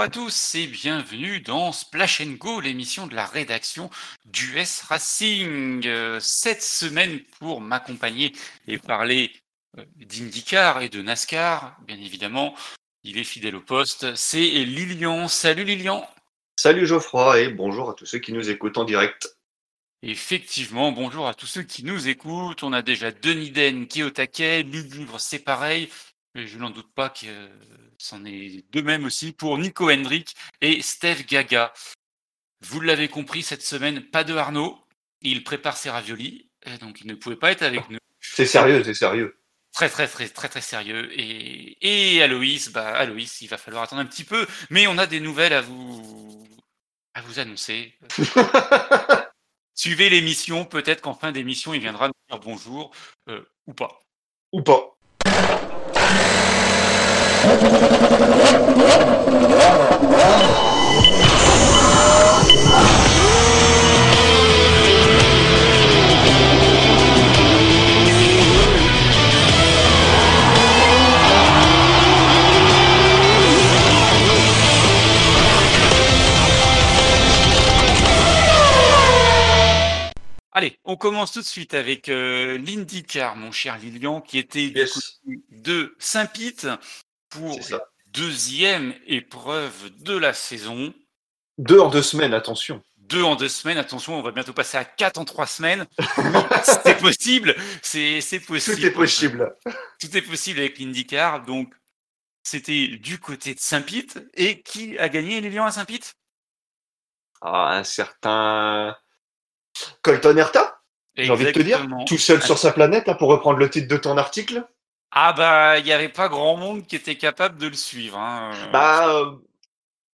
Bonjour à tous et bienvenue dans Splash Go, l'émission de la rédaction d'US Racing. Euh, Cette semaine, pour m'accompagner et parler euh, d'IndyCar et de NASCAR, bien évidemment, il est fidèle au poste, c'est Lilian. Salut Lilian. Salut Geoffroy et bonjour à tous ceux qui nous écoutent en direct. Effectivement, bonjour à tous ceux qui nous écoutent. On a déjà Denis Den qui est au taquet, Livre, c'est pareil. Mais je n'en doute pas que c'en est de même aussi pour Nico Hendrick et Steve Gaga. Vous l'avez compris, cette semaine, pas de Arnaud. Il prépare ses raviolis, et donc il ne pouvait pas être avec nous. C'est sérieux, c'est sérieux. Très très très très très sérieux. Et, et Aloïs, bah Aloïs, il va falloir attendre un petit peu, mais on a des nouvelles à vous à vous annoncer. Suivez l'émission, peut-être qu'en fin d'émission, il viendra nous dire bonjour euh, ou pas. Ou pas. Allez, on commence tout de suite avec euh, l'IndyCar, mon cher Lilian, qui était du de Saint-Pete pour la deuxième épreuve de la saison. Deux en deux semaines, attention. Deux en deux semaines, attention, on va bientôt passer à quatre en trois semaines. c'est possible, c'est possible. Tout est possible. Tout est possible avec l'IndyCar, donc c'était du côté de Saint-Pete. Et qui a gagné Lilian à Saint-Pete? Ah, un certain Colton Herta, j'ai envie de te dire. Tout seul sur sa planète, là, pour reprendre le titre de ton article. Ah bah, il n'y avait pas grand monde qui était capable de le suivre. hein. Bah, euh,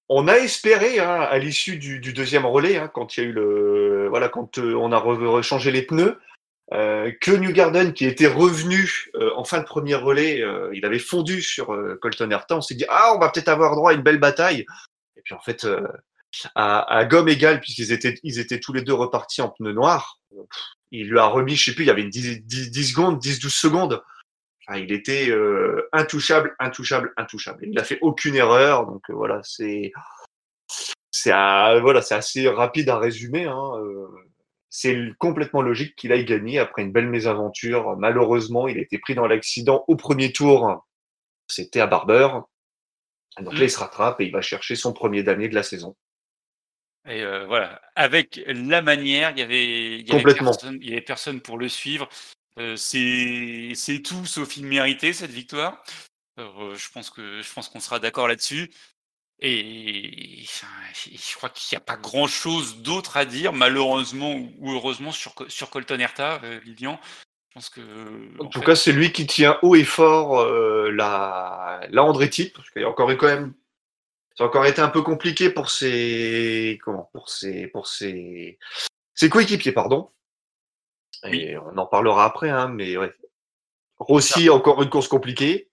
on a espéré, hein, à l'issue du, deuxième relais, hein, quand il y a eu le. Voilà, quand euh, on a re- rechangé les pneus. euh, que New Garden, qui était revenu euh, en fin de premier relais, euh, il avait fondu sur euh, Colton Herta. On s'est dit, ah, on va peut-être avoir droit à une belle bataille. Et puis en fait, euh, à, gomme égale, puisqu'ils étaient, ils étaient tous les deux repartis en pneus noirs, euh, il lui a remis, je sais plus, il y avait une 10, 10, 10 secondes, 10-12 secondes. Enfin, il était euh, intouchable, intouchable, intouchable. Il n'a fait aucune erreur. Donc euh, voilà, c'est c'est voilà, c'est assez rapide à résumer. Hein. euh, c'est complètement logique qu'il aille gagner après une belle mésaventure. Malheureusement, il a été pris dans l'accident au premier tour. C'était à Barber. Donc là, il se rattrape et il va chercher son premier damier de la saison. Et euh, voilà, avec la manière, il y avait, il y avait Complètement. personne, il y avait personne pour le suivre. Euh, c'est, tout sauf une méritée cette victoire. Alors, euh, je pense que, je pense qu'on sera d'accord là-dessus. Et je crois qu'il n'y a pas grand-chose d'autre à dire, malheureusement ou heureusement sur, sur Colton Herta, euh, Lilian. Je pense que. En en tout fait, cas, c'est lui qui tient haut et fort euh, la, la Andretti, parce qu'il y a encore eu quand même, ça a encore été un peu compliqué pour ses, comment, pour ses, pour ses, ses coéquipiers, pardon. Et on en parlera après, hein, mais ouais. Rossi, encore une course compliquée.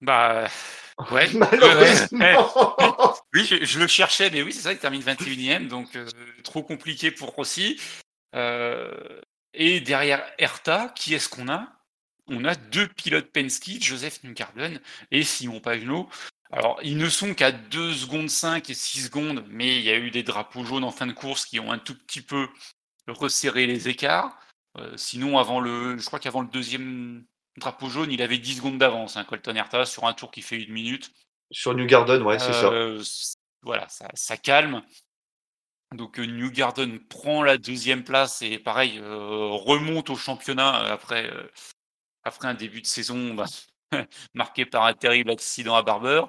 bah, ouais. Malheureusement. Oui, je, je le cherchais, mais oui, c'est ça, il termine 21e, donc euh, trop compliqué pour Rossi. Euh, et derrière Herta, qui est-ce qu'on a? On a deux pilotes Penske, Joseph Newgarden et Simon Pagenaud. Alors, ils ne sont qu'à 2 secondes 5 et 6 secondes, mais il y a eu des drapeaux jaunes en fin de course qui ont un tout petit peu resserré les écarts. Euh, sinon, avant le, je crois qu'avant le deuxième drapeau jaune, il avait 10 secondes d'avance, hein, Colton Herta, sur un tour qui fait une minute. Sur New Garden, ouais, c'est ça. Euh, Voilà, ça, ça calme. Donc euh, New Garden prend la deuxième place et pareil remonte au championnat après après un début de saison bah, marqué par un terrible accident à Barber.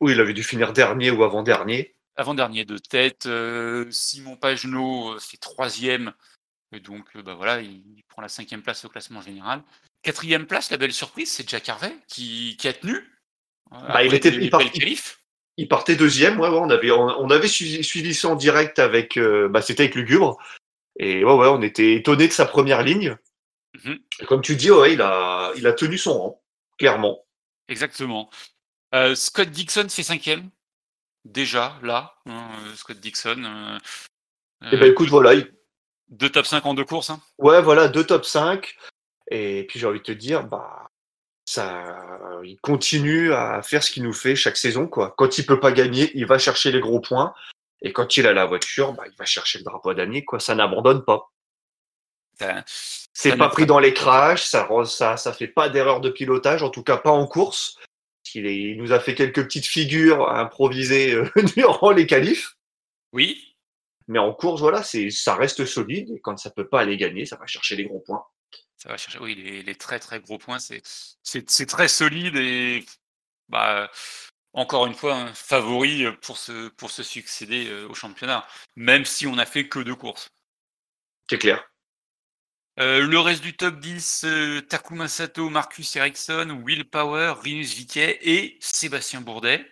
Oui, il avait dû finir dernier ou avant-dernier. Avant-dernier de tête, euh, Simon Pagenaud euh, fait troisième. Et donc euh, bah voilà, il, prend la cinquième place au classement général. Quatrième place, la belle surprise, c'est Jack Harvey qui, qui a tenu. euh, Bah, il était- il part- partait deuxième, ouais, ouais, on avait, on, on avait suivi, suivi ça en direct avec, euh, bah, c'était avec Lugubre. Et ouais, ouais, on était étonné de sa première ligne. Mhm. Et comme tu dis, ouais, il a, il a tenu son rang, clairement. Exactement. Euh, Scott Dixon fait cinquième. Déjà, là, hein, euh, Scott Dixon. euh, Et ben euh, écoute, voilà, il- deux top 5 en deux courses. hein. ouais, voilà, deux top 5. Et puis j'ai envie de te dire, bah, ça, il continue à faire ce qu'il nous fait chaque saison. Quoi. Quand il peut pas gagner, il va chercher les gros points. Et quand il a la voiture, bah, il va chercher le drapeau. Quoi. Ça n'abandonne pas. C'est pas pris dans les crashs, ça, ça, ça fait pas d'erreur de pilotage, en tout cas pas en course. Il, il nous a fait quelques petites figures improvisées euh, durant les qualifs. Oui. Mais en course, voilà, c'est, ça reste solide. Et quand ça peut pas aller gagner, ça va chercher les gros points. Ça va chercher, oui, les, les très très gros points. C'est, c'est, c'est très solide et bah, encore une fois, un favori pour se, pour se succéder euh, au championnat, même si on n'a fait que deux courses. C'est clair. Euh, le reste du top 10, euh, Takuma Sato, Marcus Ericsson, Will Power, Rinus Viquet et Sébastien Bourdet.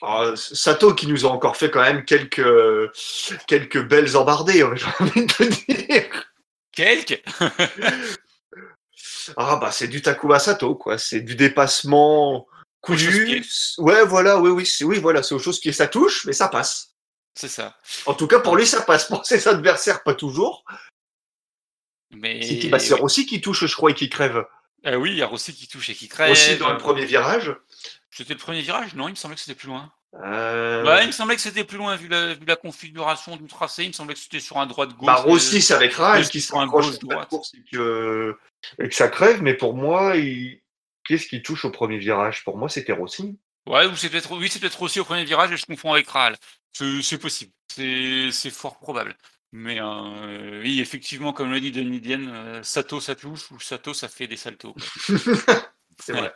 Ah, Sato qui nous a encore fait quand même quelques, quelques belles embardées, hein, j'ai envie de te dire. Quelques? Ah bah c'est du Takuma Sato, quoi. C'est du dépassement cousu. Ouais, voilà, oui, oui, oui, voilà, c'est autre chose qui ça touche, mais ça passe. C'est ça. En tout cas, pour lui, ça passe. Pour ses adversaires, pas toujours. Mais... C'est Rossi qui touche, je crois, et qui crève. Euh, oui, il y a Rossi qui touche et qui crève. Aussi dans le premier virage. C'était le premier virage? Non, il me semblait que c'était plus loin. Euh... Ouais, il me semblait que c'était plus loin vu la, vu la, configuration du tracé. Il me semblait que c'était sur un droit de gauche. Bah, Rossi, c'est avec Rage qui se la course et que... et que ça crève. Mais pour moi, il... qu'est-ce qui touche au premier virage? Pour moi, c'était Rossi. Ouais, ou c'est peut-être oui, c'est peut-être Rossi au premier virage et je confonds avec Ral. C'est possible. C'est fort probable. Mais euh, oui, effectivement, comme l'a dit Denis Dienne, euh, Sato ça touche ou Sato ça fait des saltos. c'est vrai.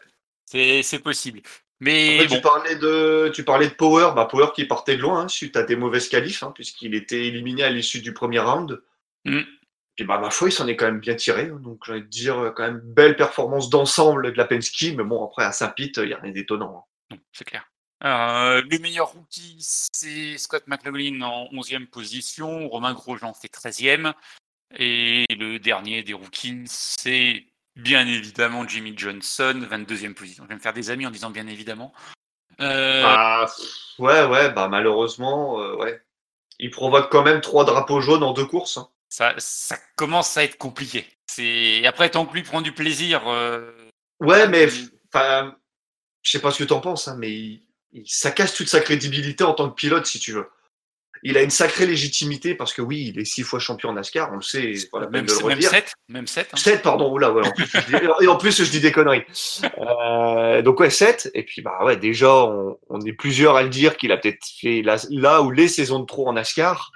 C'est possible. Mais Après, tu, parlais de, tu parlais de Power, bah, Power qui partait de loin hein, suite à des mauvaises qualifs, hein, puisqu'il était éliminé à l'issue du premier round. Mm. Et bah, ma foi, il s'en est quand même bien tiré. hein. Donc, j'ai envie de dire, quand même, belle performance d'ensemble de la Penske. Mais bon, après, à Saint-Pete, il n'y a rien d'étonnant. c'est clair. Euh, le meilleur rookie, c'est Scott McLaughlin en 11e position. Romain Grosjean fait 13e. Et le dernier des rookies, c'est bien évidemment Jimmy Johnson, 22e position. Je vais me faire des amis en disant bien évidemment. Euh, Bah, ouais, ouais, bah, malheureusement, euh, ouais. Il provoque quand même trois drapeaux jaunes en deux courses. hein. ça, ça commence à être compliqué. C'est après tant que lui prend du plaisir. euh, Ouais, mais enfin, je sais pas ce que t'en penses, hein, mais ça casse toute sa crédibilité en tant que pilote, si tu veux. Il a une sacrée légitimité parce que oui, il est six fois champion en NASCAR, on le sait, c'est pas la peine même, de le même. 7, même 7. hein. 7, pardon, oula, ouais, en plus, je dis, et en plus, je dis des conneries. Euh, donc, ouais, 7. Et puis, bah, ouais, déjà, on, on est plusieurs à le dire qu'il a peut-être fait là, là ou les saisons de trop en NASCAR.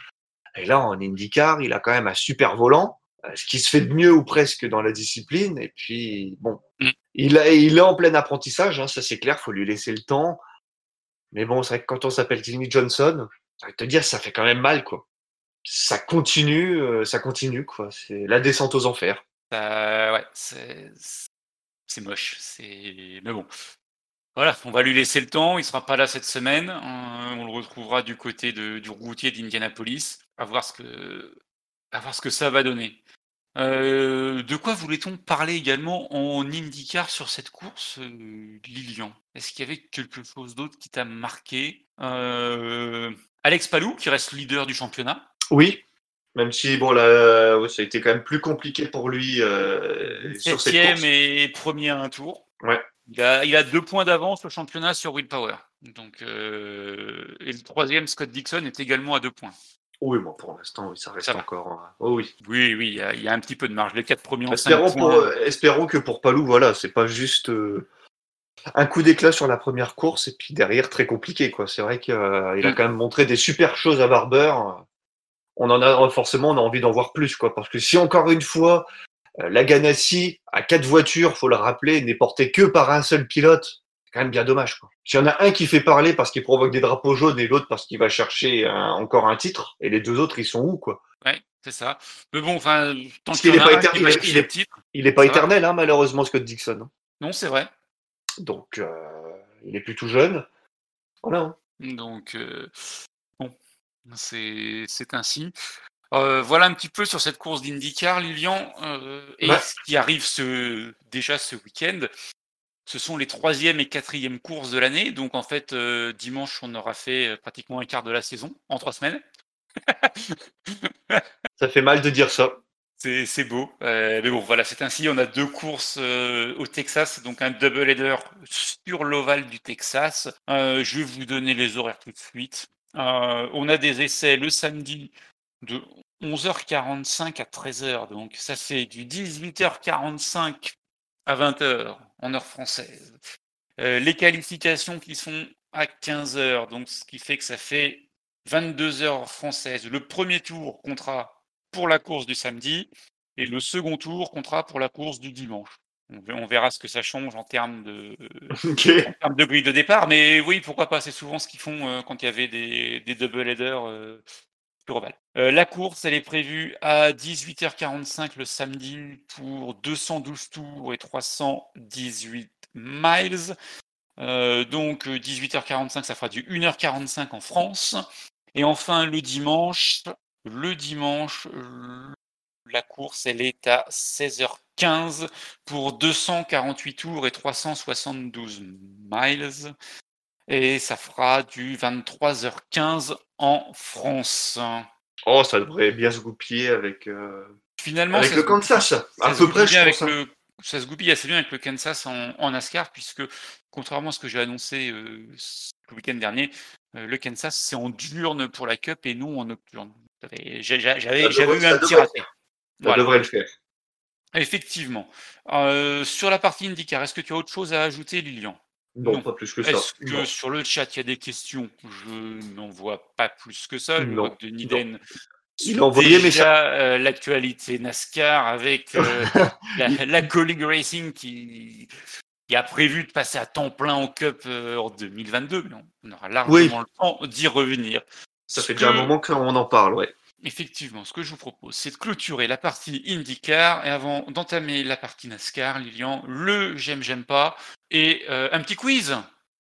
Et là, en IndyCar, il a quand même un super volant, euh, ce qui se fait de mieux ou presque dans la discipline. Et puis, bon, Mm. il, a, il est en plein apprentissage, hein, ça c'est clair, faut lui laisser le temps. Mais bon, c'est vrai que quand on s'appelle Jimmy Johnson, te dire, ça fait quand même mal, quoi. Ça continue, euh, ça continue, quoi. C'est la descente aux enfers. Euh, ouais, c'est moche. C'est mais bon. Voilà, on va lui laisser le temps. Il sera pas là cette semaine. On le retrouvera du côté de, du routier d'Indianapolis. À voir ce que à voir ce que ça va donner. Euh, de quoi voulait-on parler également en IndyCar sur cette course, euh, Lilian? Est-ce qu'il y avait quelque chose d'autre qui t'a marqué? Euh, Alex Palou, qui reste leader du championnat. Oui, même si bon là, ça a été quand même plus compliqué pour lui sur cette course. et premier à un tour. Ouais. Il a, il a deux points d'avance au championnat sur Will Power. Donc, et le troisième, Scott Dixon, est également à deux points. Oui, bon, pour l'instant, oui, ça reste Ça encore. euh, Oh oui. Oui, oui, il y, a, il y a un petit peu de marge. Les quatre premiers Espérons, pour, points. euh, espérons que pour Palou, voilà, c'est pas juste euh, un coup d'éclat sur la première course et puis derrière très compliqué quoi. C'est vrai qu'il a Mm. quand même montré des super choses à Barber. On en a forcément, on a envie d'en voir plus quoi, parce que si encore une fois la Ganassi à quatre voitures, faut le rappeler, n'est portée que par un seul pilote, c'est quand même bien dommage quoi. S'il y en a un qui fait parler parce qu'il provoque des drapeaux jaunes et l'autre parce qu'il va chercher un- encore un titre, et les deux autres ils sont où quoi? Ouais, c'est ça. Mais bon, enfin, tant qu'il y qu'il en a est pas il est-. Il n'est pas éternel hein, malheureusement Scott Dixon. Non, c'est vrai. Donc, euh, il est plus tout jeune. Voilà. hein. Donc, euh, bon, c'est c'est ainsi. Euh, voilà un petit peu sur cette course d'IndyCar, Lilian. et Ouais. ce qui arrive ce, déjà ce week-end, ce sont les troisième et quatrième courses de l'année. Donc, en fait, euh, dimanche, on aura fait euh, pratiquement un quart de la saison en trois semaines. Ça fait mal de dire ça. C'est beau. Euh, mais bon, voilà, c'est ainsi. On a deux courses euh, au Texas, donc un double header sur l'ovale du Texas. Euh, je vais vous donner les horaires tout de suite. on a des essais le samedi de 11h45 à 13h. Donc ça fait du 18h45 à 20h en heure française. les qualifications qui sont à 15h, donc ce qui fait que ça fait 22h française. Le premier tour comptera pour la course du samedi et le second tour comptera pour la course du dimanche. On verra ce que ça change en termes de, de grille de départ. Mais oui, pourquoi pas C'est souvent ce qu'ils font euh, quand il y avait des, des double headers euh, euh, la course, elle est prévue à 18h45 le samedi pour 212 tours et 318 miles. donc 18h45, ça fera du 1h45 en France. Et enfin, le dimanche, le dimanche, la course, elle est à 16h15 pour 248 tours et 372 miles. Et ça fera du 23h15 en France. Oh, ça devrait bien se goupiller avec, euh, Finalement, avec le Kansas. À peu près, je pense. Ça se goupille assez bien avec le Kansas en, en NASCAR, puisque contrairement à ce que j'ai annoncé euh, le week-end dernier, euh, le Kansas, c'est en diurne pour la Cup et non en nocturne. J'avais eu un petit raté. Ça devrait le faire. Effectivement. Euh, sur la partie IndyCar, est-ce que tu as autre chose à ajouter, Lilian? Non, pas plus que ça. Est-ce que sur le chat, il y a des questions? Je n'en vois pas plus que ça. Le de Niden. Il a envoyé déjà euh, l'actualité NASCAR avec euh, la, la Racing qui, qui a prévu de passer à temps plein en Cup en 2022, mais on, aura largement le temps d'y revenir. Ça fait déjà un moment qu'on en parle, ouais. Effectivement, ce que je vous propose, c'est de clôturer la partie IndyCar et avant d'entamer la partie NASCAR, Lilian, le j'aime, j'aime pas et euh, un petit quiz.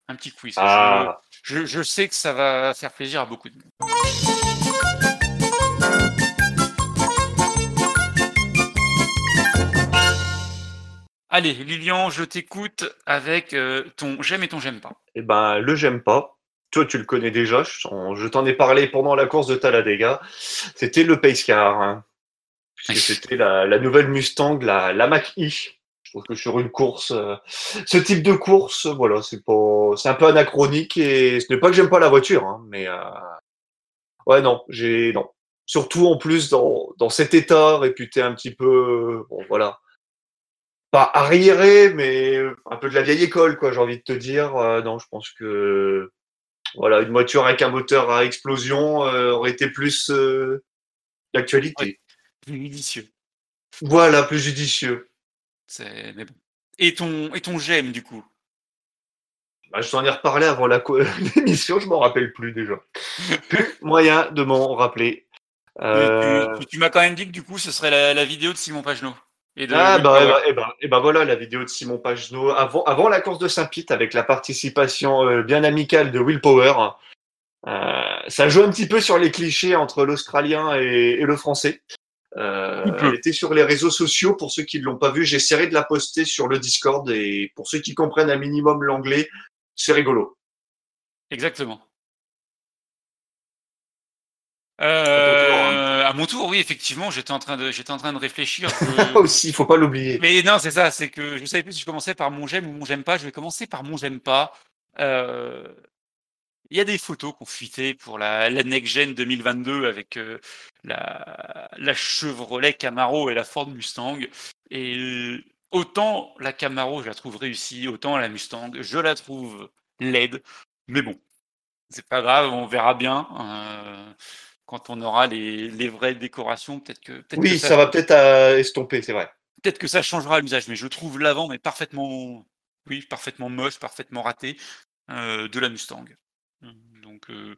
Un petit quiz. Ah. Je, sais que ça va faire plaisir à beaucoup de monde. Allez, Lilian, je t'écoute avec euh, ton j'aime et ton j'aime pas. Eh ben, le j'aime pas, toi, tu le connais déjà. Je t'en ai parlé pendant la course de Talladega. C'était le Pace Car. Hein. puisque c'était la, nouvelle Mustang, la, la Mach-E. Je trouve que sur une course, euh, ce type de course, voilà, c'est pas, c'est un peu anachronique et ce n'est pas que j'aime pas la voiture, hein, mais euh, ouais, non, j'ai non. Surtout en plus dans, dans cet état réputé un petit peu, bon, voilà, pas arriéré, mais un peu de la vieille école, quoi. J'ai envie de te dire. Euh, non, je pense que voilà, une voiture avec un moteur à explosion euh, aurait été plus euh, d'actualité. plus judicieux. Voilà, plus judicieux. Mais bon. Et ton, et ton j'aime du coup? Bah, Je t'en ai reparlé avant l'émission, je m'en rappelle plus déjà. plus moyen de m'en rappeler. Tu, tu, m'as quand même dit que du coup ce serait la, la vidéo de Simon Pagenaud ah, bah, et, bah, et, bah, et bah, voilà la vidéo de Simon Pagenaud avant, avant la course de Saint-Pete avec la participation euh, bien amicale de Will Power. Euh, ça joue un petit peu sur les clichés entre l'Australien et, le Français. Euh, elle était sur les réseaux sociaux. Pour ceux qui ne l'ont pas vu, j'essaierai de la poster sur le Discord. Et pour ceux qui comprennent un minimum l'anglais, c'est rigolo. Exactement. Euh, à mon tour, oui, effectivement, j'étais en train de, j'étais en train de réfléchir. Aussi, il faut pas l'oublier. Mais non, c'est ça, c'est que je ne savais plus si je commençais par mon j'aime ou mon j'aime pas. Je vais commencer par mon j'aime pas. Euh, il y a des photos qu'on fuité pour la, la Next Gen 2022 avec euh, la, la Chevrolet Camaro et la Ford Mustang. Et autant la Camaro, je la trouve réussie, autant la Mustang, je la trouve laide. Mais bon, c'est pas grave, on verra bien. Euh, quand on aura les, vraies décorations, peut-être que. oui, ça, va peut-être euh, estomper, c'est vrai. Peut-être que ça changera l'usage, mais je trouve l'avant mais parfaitement, oui, parfaitement moche, parfaitement raté euh, de la Mustang. Donc, euh,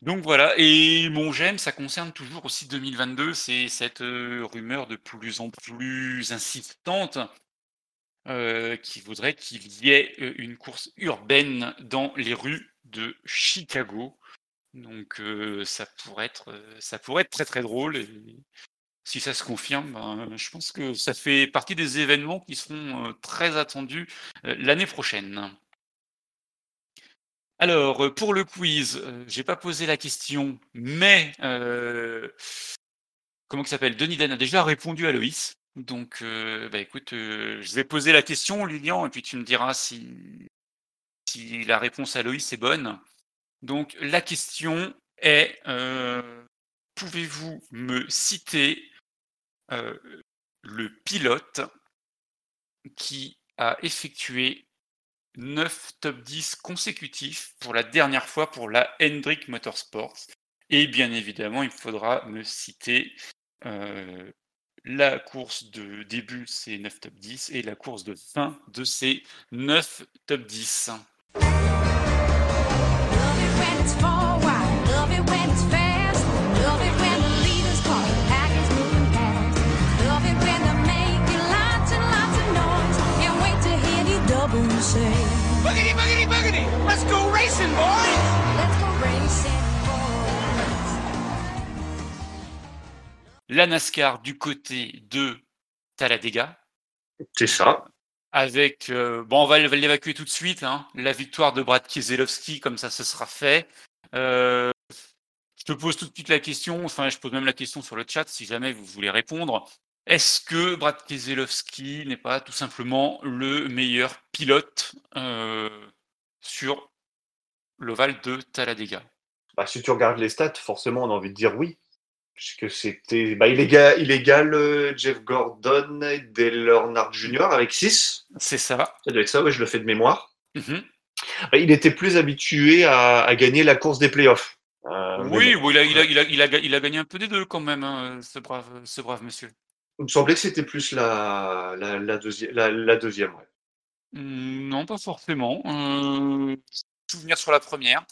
donc voilà. Et mon j'aime, ça concerne toujours aussi 2022, c'est cette rumeur de plus en plus insistante qui voudrait qu'il y ait une course urbaine dans les rues de Chicago. Donc ça pourrait être ça pourrait être très très drôle et si ça se confirme, ben, je pense que ça fait partie des événements qui seront très attendus l'année prochaine. Alors pour le quiz, j'ai pas posé la question, mais comment il s'appelle? Denis Dan a déjà répondu à Loïs. Donc, bah écoute, je vais poser la question, Lilian, et puis tu me diras si la réponse à Loïs est bonne. Donc, la question est euh, pouvez-vous me citer le pilote qui a effectué 9 top 10 consécutifs pour la dernière fois pour la Hendrick Motorsports? Et bien évidemment, il faudra me citer la course de début, c'est 9 top 10, et la course de fin de ces 9 top 10. La NASCAR du côté de Talladega. C'est ça. Avec, euh, bon, on va, l'évacuer tout de suite, hein. la victoire de Brad Keselowski, comme ça, ce sera fait. Euh, je te pose tout de suite la question, enfin, je pose même la question sur le chat si jamais vous voulez répondre. Est-ce que Brad Keselowski n'est pas tout simplement le meilleur pilote euh, sur l'ovale de Talladega? Bah, Si tu regardes les stats, forcément, on a envie de dire oui puisque c'était. Bah, il, égale, euh, Jeff Gordon et Dale Earnhardt Jr. avec 6. C'est ça. Ça doit être ça, oui, je le fais de mémoire. Mhm. Bah, il était plus habitué à, gagner la course des playoffs. Euh, oui, il, a, il, a, il, a, il, a, gagné un peu des deux quand même, hein, ce, brave, ce brave monsieur. Il me semblait que c'était plus la, la, la, la, deuxième. Ouais. Mmh, non, pas forcément. Euh, souvenir sur la première.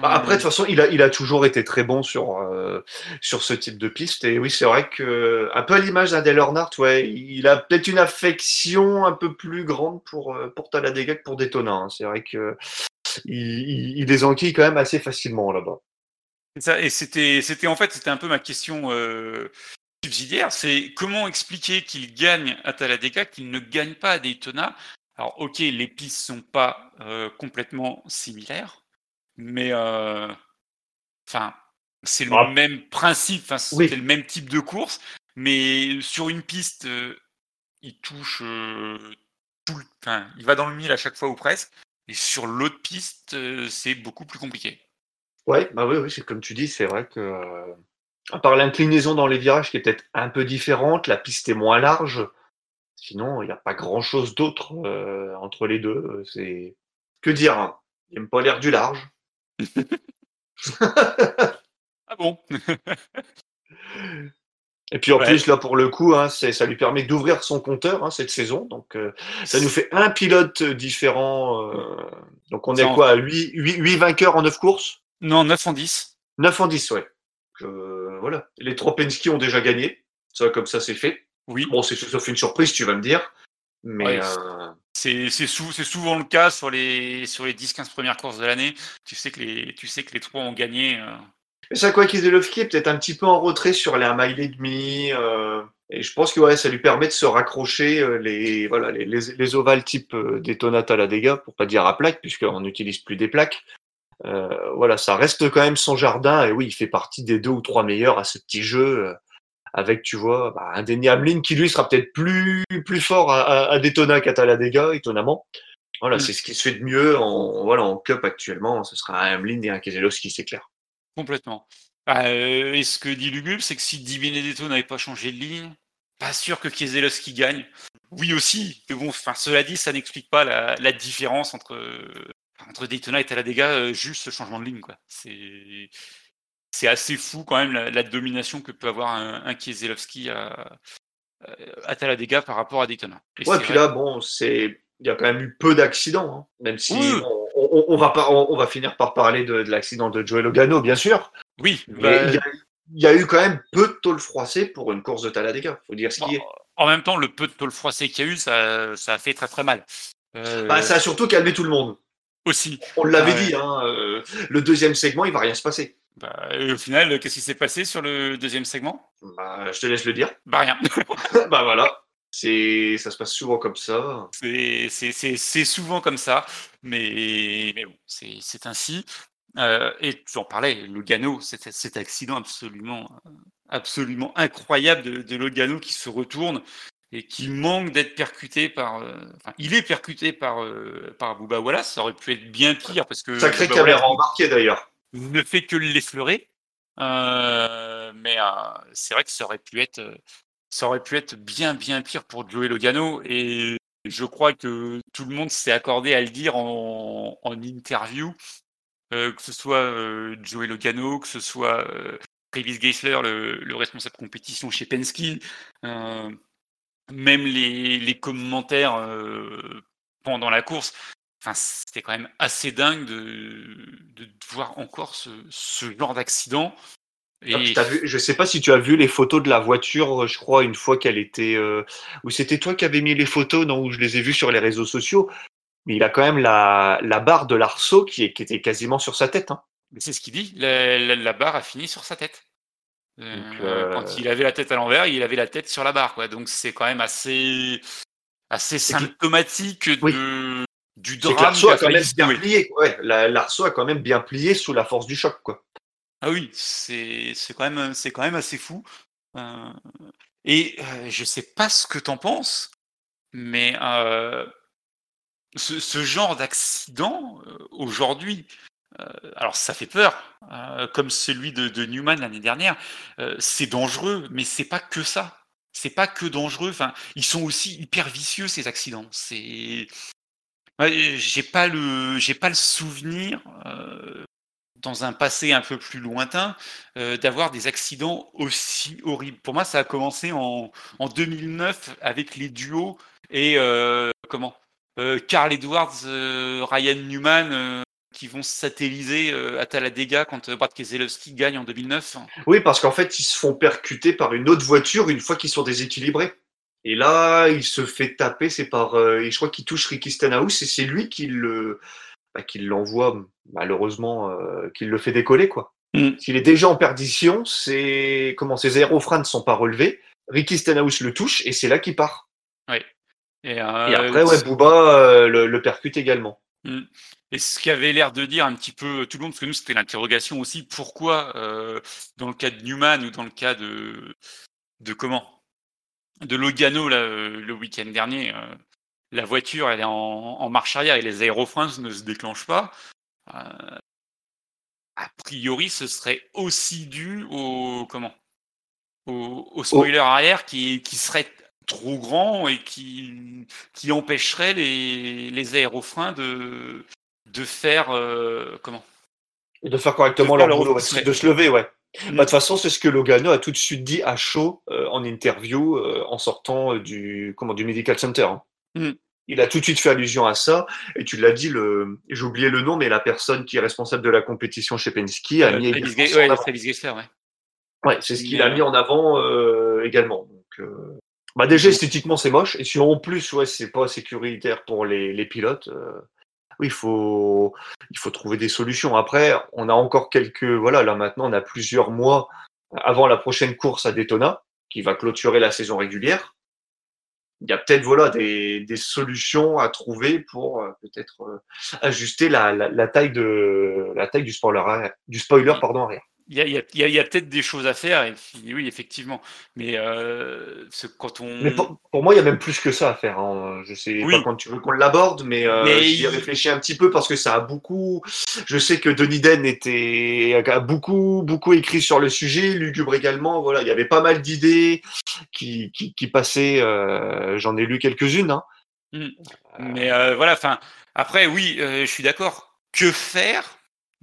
Bah, après, de toute façon, il a, il a toujours été très bon sur, euh, sur ce type de piste. Et oui, c'est vrai que, un peu à l'image d'un Dale Earnhardt, ouais, il a peut-être une affection un peu plus grande pour, euh, pour Talladega que pour Daytona. Hein. C'est vrai que il, il, les enquille quand même assez facilement là-bas. Ça, et c'était, c'était en fait, c'était un peu ma question euh, subsidiaire. C'est comment expliquer qu'il gagne à Talladega, qu'il ne gagne pas à Daytona? Alors, ok, les pistes sont pas complètement similaires mais euh, enfin, c'est le ah. même principe, c'est le même type de course, mais sur une piste, euh, il touche euh, tout, enfin, il va dans le mille à chaque fois ou presque, et sur l'autre piste, c'est beaucoup plus compliqué. Ouais, bah oui, oui, c'est comme tu dis, c'est vrai que à part l'inclinaison dans les virages qui est peut-être un peu différente, la piste est moins large. Sinon, il n'y a pas grand-chose d'autre entre les deux. C'est que dire. Hein. Il n'aime pas l'air du large. Ah bon? Et puis en plus, là, pour le coup, hein, ça lui permet d'ouvrir son compteur hein, cette saison. Donc, euh, ça nous fait un pilote différent. Euh, donc, on est quoi 8, 8, vainqueurs en 9 courses? Non, 9 en 10. 9 en 10, ouais. Euh, voilà. Les trois Penske ont déjà gagné. Ça, comme ça, c'est fait. Oui. Bon, c'est sauf une surprise, tu vas me dire. Mais c'est souvent le cas sur les, sur les 10-15 premières courses de l'année. Tu, sais que les, tu sais que les trois ont gagné. Euh. Mais ça, quoi Kieselowski est peut-être un petit peu en retrait sur les 1 mile et demi. Euh, et je pense que ouais, ça lui permet de se raccrocher euh, les, voilà, les, les, ovales type Daytona à la dégâts, pour pas dire à plaque, puisqu'on n'utilise plus des plaques. voilà, ça reste quand même son jardin. Et oui, il fait partie des deux ou trois meilleurs à ce petit jeu avec, tu vois, bah, un Denny Hamlin qui lui sera peut-être plus, plus fort à, à, Daytona qu'à Talladega, étonnamment. Voilà, mm. c'est ce qui se fait de mieux en, voilà, en Cup actuellement. Ce sera un Hamlin et un Keselowski, c'est clair. Complètement. Bah, euh, et ce que dit Lugub, c'est que si Di Benedetto n'avait pas changé de ligne, pas sûr que Keselowski gagne. Oui aussi, mais bon, enfin, cela dit, ça n'explique pas la, la, différence entre, entre Daytona et Talladega, euh, juste ce changement de ligne. Quoi. C'est c'est assez fou quand même la, domination que peut avoir un, un Kieselowski à, à Talladega par rapport à Daytona. ouais, puis là, bon, c'est il y a quand même eu peu d'accidents, hein. même si on, va pas, on, va finir par parler de, l'accident de Joey Logano, bien sûr. Oui, mais bah, il, y a, eu quand même peu de tôle froissée pour une course de Talladega, faut dire ce qui est. En même temps, le peu de tôle froissée qu'il y a eu, ça, ça a fait très très mal. Euh, bah, ça a surtout calmé tout le monde. Aussi. On l'avait dit, hein, euh, le deuxième segment, il va rien se passer. Bah, au final, qu'est-ce qui s'est passé sur le deuxième segment? Bah, Je te laisse le dire. Bah rien. bah voilà. C'est, ça se passe souvent comme ça. C'est, souvent comme ça, mais, mais bon, c'est, ainsi. Euh, et tu en parlais, Logano, cet, cet accident absolument, absolument incroyable de, de, Logano qui se retourne et qui manque d'être percuté par. Euh, enfin, il est percuté par, euh, par Booba Wallace. Ça aurait pu être bien pire parce que. Sacré caméra embarquée d'ailleurs. Ne fait que l'effleurer. Euh, mais c'est vrai que ça aurait pu être. Ça aurait pu être bien, bien pire pour Joey Logano. Et je crois que tout le monde s'est accordé à le dire en, interview. que ce soit Joey Logano, que ce soit Travis Geisler, le, le, responsable compétition chez Penske, euh, même les, commentaires euh, pendant la course, enfin, c'était quand même assez dingue de, de voir encore ce, ce genre d'accident. Et... Vu, je sais pas si tu as vu les photos de la voiture, je crois, une fois qu'elle était. Euh, ou c'était toi qui avais mis les photos, non Ou je les ai vues sur les réseaux sociaux. Mais il a quand même la, la barre de l'arceau qui, qui, était quasiment sur sa tête. Hein. C'est ce qu'il dit. La, la, la, barre a fini sur sa tête. Donc, euh, quand il avait la tête à l'envers, il avait la tête sur la barre. Quoi. Donc c'est quand même assez, assez symptomatique oui. de, du drame. L'arceau a quand même bien plié. Ouais, l'arceau a quand même bien plié sous la force du choc. Quoi. Ah oui, c'est quand, même, quand même assez fou. Euh, et euh, je sais pas ce que t'en penses, mais euh, ce, ce, genre d'accident, aujourd'hui, alors ça fait peur, euh, comme celui de, de Newman l'année dernière. Euh, c'est dangereux, mais c'est pas que ça. C'est pas que dangereux. Enfin, ils sont aussi hyper vicieux ces accidents. C'est, j'ai pas le, j'ai pas le souvenir euh, dans un passé un peu plus lointain d'avoir des accidents aussi horribles. Pour moi, ça a commencé en, en 2009 avec les duos et comment. Carl Edwards, Ryan Newman, qui vont satelliser euh, à Talladega quand euh, Brad Keselowski gagne en 2009. Oui, parce qu'en fait, ils se font percuter par une autre voiture une fois qu'ils sont déséquilibrés. Et là, il se fait taper, c'est par. Euh, et je crois qu'il touche Ricky Stenhouse et c'est lui qui le. Bah, qui l'envoie, malheureusement, euh, qui le fait décoller, quoi. Mm. S'il est déjà en perdition, c'est. Comment Ses aérofreins ne sont pas relevés. Ricky Stenhouse le touche et c'est là qu'il part. Oui. Et, euh, et après, ouais, Booba le, le, percute également. Mm. Et ce qui avait l'air de dire un petit peu tout le monde, parce que nous, c'était l'interrogation aussi, pourquoi, dans le cas de Newman ou dans le cas de, de comment? De Logano, là, euh, le week-end dernier, euh, la voiture, elle est en, en, marche arrière et les aérofreins ne se déclenchent pas. Euh, a priori, ce serait aussi dû au, comment? Au, au spoiler arrière qui, qui serait trop grand et qui, qui empêcherait les, les aérofreins de, de faire euh, comment? De faire correctement leur boulot, de se lever, ouais. Bah, de toute façon, c'est ce que Logano a tout de suite dit à chaud euh, en interview euh, en sortant du, comment, du Medical Center. Hein. Mm. Il a tout de suite fait allusion à ça. Et tu l'as dit, le... j'ai oublié le nom, mais la personne qui est responsable de la compétition chez Penske a mis. Travis ouais, Gessler, ouais. Ouais, c'est ce qu'il a mis en avant également. Donc, bah déjà esthétiquement c'est moche et si en plus ouais c'est pas sécuritaire pour les, les pilotes, oui, il faut, il faut trouver des solutions. Après, on a encore quelques, voilà, là maintenant, on a plusieurs mois avant la prochaine course à Daytona, qui va clôturer la saison régulière. Il y a peut-être voilà des, des, solutions à trouver pour euh, peut-être euh, ajuster la, la, la, taille de la taille du spoiler du spoiler pardon arrière il y a, y a, y a peut-être des choses à faire, et oui, effectivement. Mais euh, quand on. Mais pour, pour, moi, il y a même plus que ça à faire. Hein. Je sais oui. pas quand tu veux qu'on l'aborde, mais, euh, mais j'y ai réfléchi un petit peu parce que ça a beaucoup. Je sais que Denis Den était a beaucoup beaucoup écrit sur le sujet, lugubre également. Voilà, il y avait pas mal d'idées qui, qui, qui passaient. Euh, J'en ai lu quelques-unes. Hein. Mmh. Mais euh, voilà, enfin. Après, oui, je suis d'accord. Que faire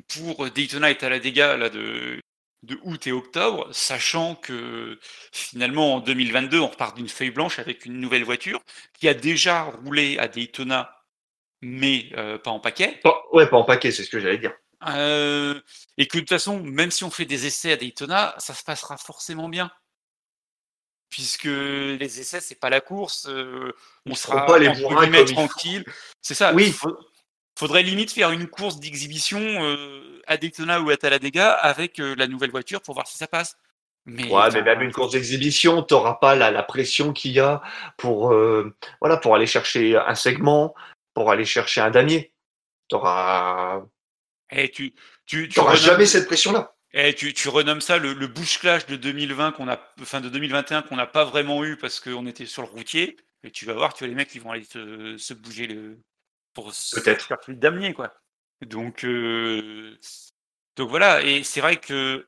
pour Daytona et Talladega là, de, de août et octobre, sachant que finalement en 2022, on repart d'une feuille blanche avec une nouvelle voiture qui a déjà roulé à Daytona, mais euh, pas en paquet. Ouais, pas en paquet, c'est ce que j'allais dire. Euh, et que de toute façon, même si on fait des essais à Daytona, ça se passera forcément bien. Puisque les essais, c'est pas la course, euh, on sera pas les tranquille. C'est ça. Oui. Faut, faudrait limite faire une course d'exhibition euh, à Daytona ou à Talladega avec euh, la nouvelle voiture pour voir si ça passe. Mais, ouais, mais même une course d'exhibition, tu n'auras pas la, la pression qu'il y a pour, euh, voilà, pour aller chercher un segment, pour aller chercher un damier. Tu auras. Et tu, tu, tu n'auras jamais cette pression-là. Et tu, tu renommes ça le, le bush clash de 2020 qu'on a, enfin de 2021 qu'on n'a pas vraiment eu parce qu'on était sur le routier. Et tu vas voir, tu vois les mecs qui vont aller se bouger le, pour peut-être faire plus d'amener quoi. Donc, euh, donc voilà. Et c'est vrai que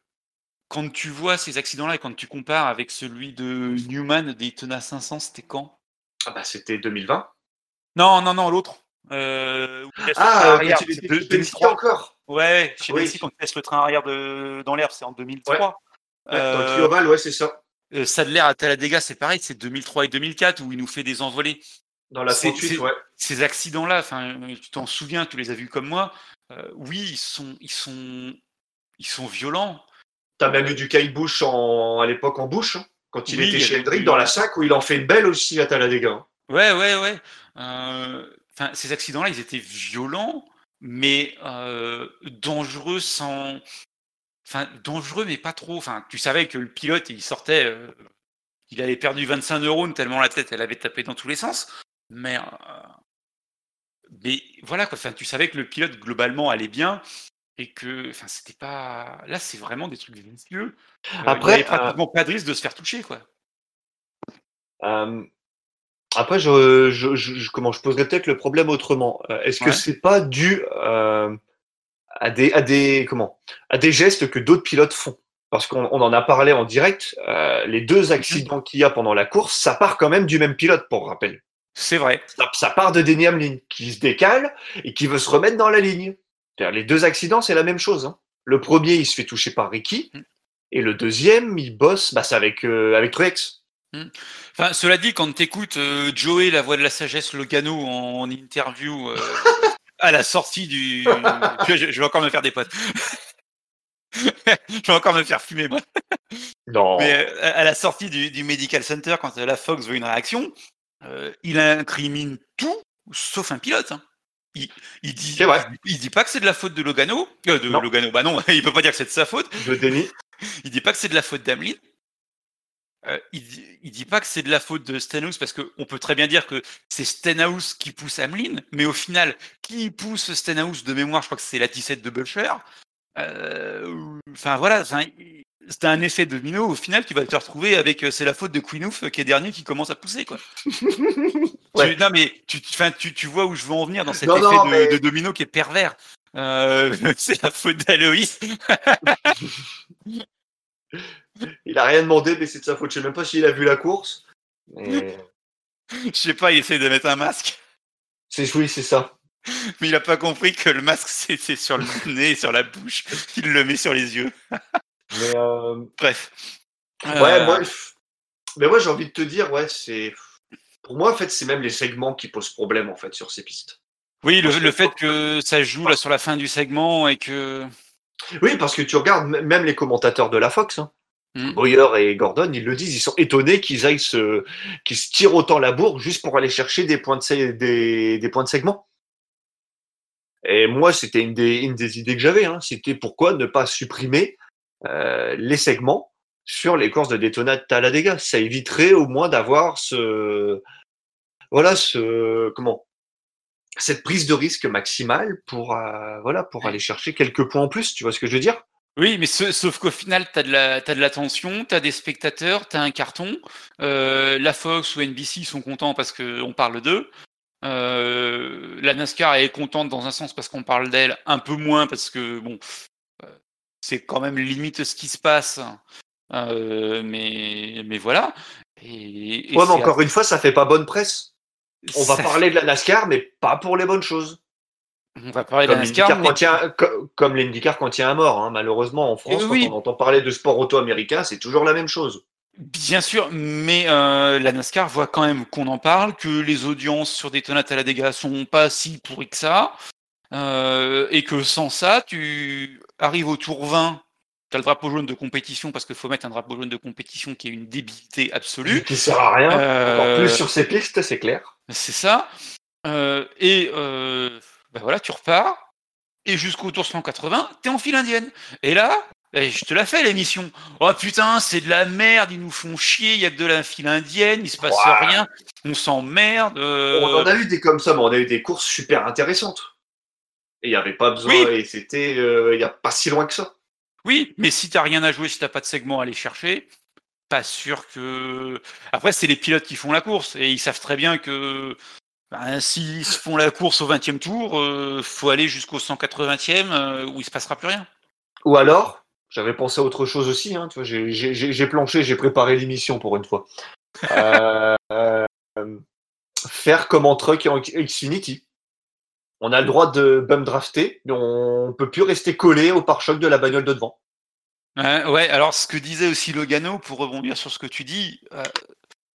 quand tu vois ces accidents-là et quand tu compares avec celui de Newman Daytona 500, c'était quand? Ah bah c'était 2020. Non, non, non, l'autre. Euh, ah, c'était 2003 encore. Ouais, chez oui. quand tu laisses le train arrière de, dans l'herbe, c'est en 2003. Ouais. Euh, dans le Trioval, ouais, c'est ça. Euh, Sadler à Talladega, c'est pareil, c'est 2003 et 2004 où il nous fait des envolées. Dans la 38, ouais. Ces accidents-là, tu t'en souviens, tu les as vus comme moi. Euh, oui, ils sont, ils sont, ils sont violents. T'as même eu du Kyle Bush en, à l'époque en Bush, hein, quand il était chez Hendrick dans la SAC où il en fait une belle aussi à Talladega. Hein. Ouais, ouais, ouais. Euh, ces accidents-là, ils étaient violents, mais euh, dangereux sans. Enfin, dangereux, mais pas trop. Enfin, tu savais que le pilote, il sortait. Euh, il avait perdu 25 neurones tellement la tête, elle avait tapé dans tous les sens. Mais. mais voilà, quoi. Tu savais que le pilote, globalement, allait bien et que enfin c'était pas là c'est vraiment des trucs vicieux après il avait pratiquement pas de risque de se faire toucher quoi après, je, je, je, comment, je poserais peut-être le problème autrement. Euh, est-ce que c'est pas dû euh, à, des, à, des, comment, à des gestes que d'autres pilotes font? Parce qu'on on en a parlé en direct, euh, les deux accidents qu'il y a pendant la course, ça part quand même du même pilote, pour rappel. C'est vrai. Ça, ça, part de Denny Hamlin, qui se décale et qui veut se remettre dans la ligne. Les deux accidents, c'est la même chose. Hein. Le premier, il se fait toucher par Ricky, mm. et le deuxième, il bosse, bah, avec, euh, avec Truex. Hmm. Enfin, cela dit, quand tu écoutes euh, Joey, la voix de la sagesse, Logano, en, interview euh, à la sortie du. je, vais encore me faire des potes. je vais encore me faire fumer, moi. Non. Mais euh, à la sortie du, Medical Center, quand la Fox veut une réaction, il incrimine tout sauf un pilote. Hein. Il, il, dit, il, dit pas que c'est de la faute de Logano. de Logano, bah non, il peut pas dire que c'est de sa faute. Je dénie. Il dit pas que c'est de la faute d'Ameline. Euh, il, il dit pas que c'est de la faute de Stenhouse parce qu'on peut très bien dire que c'est Stenhouse qui pousse Hamlin, mais au final, qui pousse Stenhouse de mémoire? Je crois que c'est la 17 de Butcher. Euh, enfin voilà, c'est un effet domino. Au final, tu vas te retrouver avec euh, c'est la faute de Quinouf qui est dernier qui commence à pousser quoi. non mais tu, tu, tu, vois où je veux en venir dans cet effet de, de, domino qui est pervers. c'est la faute d'Aloïs. il a rien demandé, mais c'est de sa faute. Je sais même pas s'il a vu la course. Je sais pas, il essaie de mettre un masque. C'est oui, c'est ça. Mais il a pas compris que le masque c'est sur le nez et sur la bouche. Il le met sur les yeux. Mais euh, Bref. Ouais, euh, moi, mais moi j'ai envie de te dire, ouais, c'est. Pour moi, en fait, c'est même les segments qui posent problème en fait sur ces pistes. Oui, le, le fait que ça joue là sur la fin du segment et que. Oui, parce que tu regardes même les commentateurs de la Fox. Hein. Mmh. Boyer et Gordon, ils le disent, ils sont étonnés qu'ils aillent se, qu'ils se tirent autant la bourre juste pour aller chercher des points de, des, des points de segment. Et moi, c'était une des, une des idées que j'avais. Hein. C'était pourquoi ne pas supprimer les segments sur les courses de Daytona Talladega. Ça éviterait au moins d'avoir ce, voilà, ce, comment, cette prise de risque maximale pour, euh, voilà, pour aller chercher quelques points en plus. Tu vois ce que je veux dire? Oui, mais sauf qu'au final, tu as de la, t'as de l'attention, tu as des spectateurs, tu as un carton. Euh, la Fox ou NBC sont contents parce qu'on parle d'eux. Euh, la NASCAR est contente dans un sens parce qu'on parle d'elle, un peu moins parce que bon, euh, c'est quand même limite ce qui se passe. mais, mais voilà. Et, ouais, mais encore une fois, ça fait pas bonne presse. On va parler de la NASCAR, mais pas pour les bonnes choses. On va parler comme l'IndyCar comme l'IndyCar quand il y a un mort. Hein. Malheureusement, en France, quand on entend parler de sport auto-américain, c'est toujours la même chose. Bien sûr, mais euh, la NASCAR voit quand même qu'on en parle, que les audiences sur Daytona Talladega sont pas si pourries que ça, euh, et que sans ça, tu arrives au tour 20, tu as le drapeau jaune de compétition, parce qu'il faut mettre un drapeau jaune de compétition qui est une débilité absolue. Qui sert à rien, encore plus euh, sur ces pistes, c'est clair. C'est ça. et ben voilà, tu repars, et jusqu'au tour 180, t'es en file indienne. Et là, eh, je te la fais l'émission. Oh putain, c'est de la merde, ils nous font chier, il y a que de la file indienne, il se passe rien, on s'emmerde. On en a eu des comme ça, mais on a eu des courses super intéressantes. Et il n'y avait pas besoin, Oui. et c'était, euh, il n'y a pas si loin que ça. Oui, mais si t'as rien à jouer, si t'as pas de segment à aller chercher, pas sûr que. Après, c'est les pilotes qui font la course et ils savent très bien que ben, s'ils font la course au 20e tour, euh, faut aller jusqu'au 180e euh, où il se passera plus rien. Ou alors, j'avais pensé à autre chose aussi, hein, tu vois, j'ai- planché, j'ai préparé l'émission pour une fois. Euh, faire comme en truck et en Xfinity. On a le droit de bum drafter, mais on peut plus rester collé au pare-choc de la bagnole de devant. Ouais, ouais, alors ce que disait aussi Logano, pour rebondir sur ce que tu dis, euh,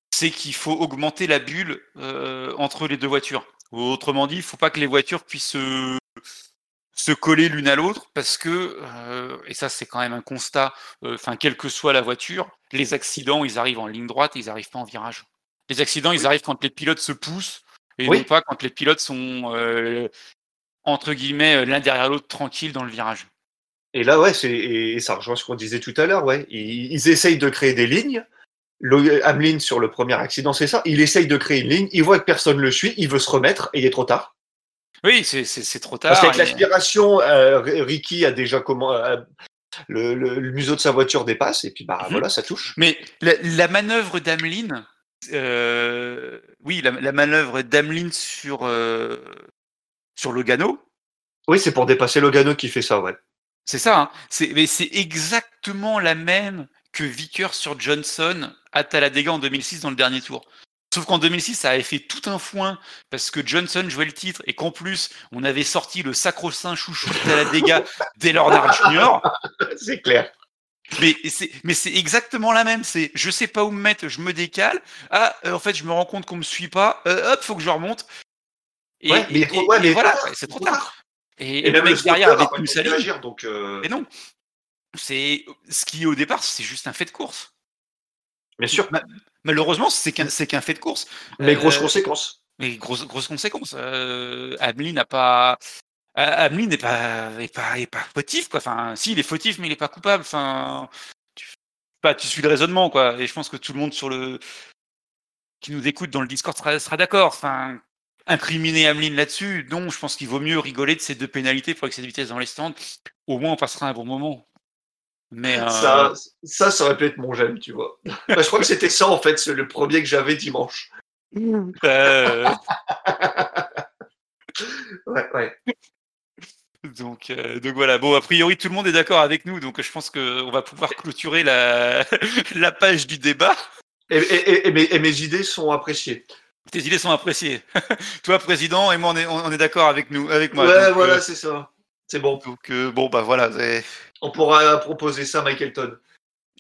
c'est qu'il faut augmenter la bulle euh, entre les deux voitures. Autrement dit, il faut pas que les voitures puissent se, coller l'une à l'autre, parce que, euh, et ça c'est quand même un constat, enfin quelle que soit la voiture, les accidents, ils arrivent en ligne droite et ils arrivent pas en virage. Les accidents, ils arrivent quand les pilotes se poussent, et Oui. pas quand les pilotes sont, euh, entre guillemets, l'un derrière l'autre, tranquilles dans le virage. Et là, ouais, c'est et ça rejoint ce qu'on disait tout à l'heure, ouais. Ils, ils essayent de créer des lignes. Le, Hamlin sur le premier accident, c'est ça. Il essaye de créer une ligne. Il voit que personne le suit. Il veut se remettre et il est trop tard. Oui, c'est- trop tard. Parce qu'avec et- l'aspiration, euh, Ricky a déjà comment euh, le, le- le museau de sa voiture dépasse et puis bah Mhm. voilà, ça touche. Mais la, la manœuvre d'Ameline, euh, oui, la, la manœuvre d'Ameline sur, euh, sur Logano, Oui, c'est pour dépasser Logano qui fait ça, ouais. c'est ça, hein, c'est mais c'est exactement la même que Vickers sur Johnson à Talladega en 2006 dans le dernier tour. Sauf qu'en 2006, ça avait fait tout un foin parce que Johnson jouait le titre et qu'en plus, on avait sorti le sacro-saint chouchou de Talladega Dale Earnhardt Jr. c'est clair. Mais c'est, mais c'est exactement la même. C'est, je sais pas où me mettre, je me décale. Ah, euh, en fait, je me rends compte qu'on me suit pas. Euh, hop, faut que je remonte. Et, Ouais, mais et- trop- et- ouais, et mais voilà, tard, c'est trop tard. tard. Et, le mec derrière spotter avait a pas tenu pu sa ligne. réagir, donc euh, Mais non, c'est ce qui au départ, c'est juste un fait de course. bien sûr. Malheureusement, c'est qu'un, c'est qu'un fait de course. Mais grosses Euh, conséquences. Mais grosse, grosse conséquence. Euh, Amelie n'a pas. A- Amelie n'est pas, est pas, est pas fautif, quoi. Enfin, si, il est fautif, mais il est pas coupable. Enfin, tu, bah, tu suis le raisonnement, quoi. Et je pense que tout le monde sur le qui nous écoute dans le Discord sera, sera d'accord. Enfin, incriminer Ameline là-dessus, non, je pense qu'il vaut mieux rigoler de ces deux pénalités pour excès de vitesse dans les stands. Au moins, on passera un bon moment. Mais euh, Ça, ça, ça aurait pu être mon j'aime, tu vois. Je crois que c'était ça, en fait, le premier que j'avais dimanche. euh, Ouais, ouais. Donc, euh, donc voilà. Bon, a priori, tout le monde est d'accord avec nous, donc je pense qu'on va pouvoir clôturer la, la page du débat. Et, et- et- et mes, et mes idées sont appréciées. Tes idées sont appréciées. Toi, président, et moi, on est, on est d'accord avec nous, avec moi. ouais, donc, voilà, euh, c'est ça. C'est bon. donc euh, bon, bah voilà. On pourra proposer ça à Michaelton.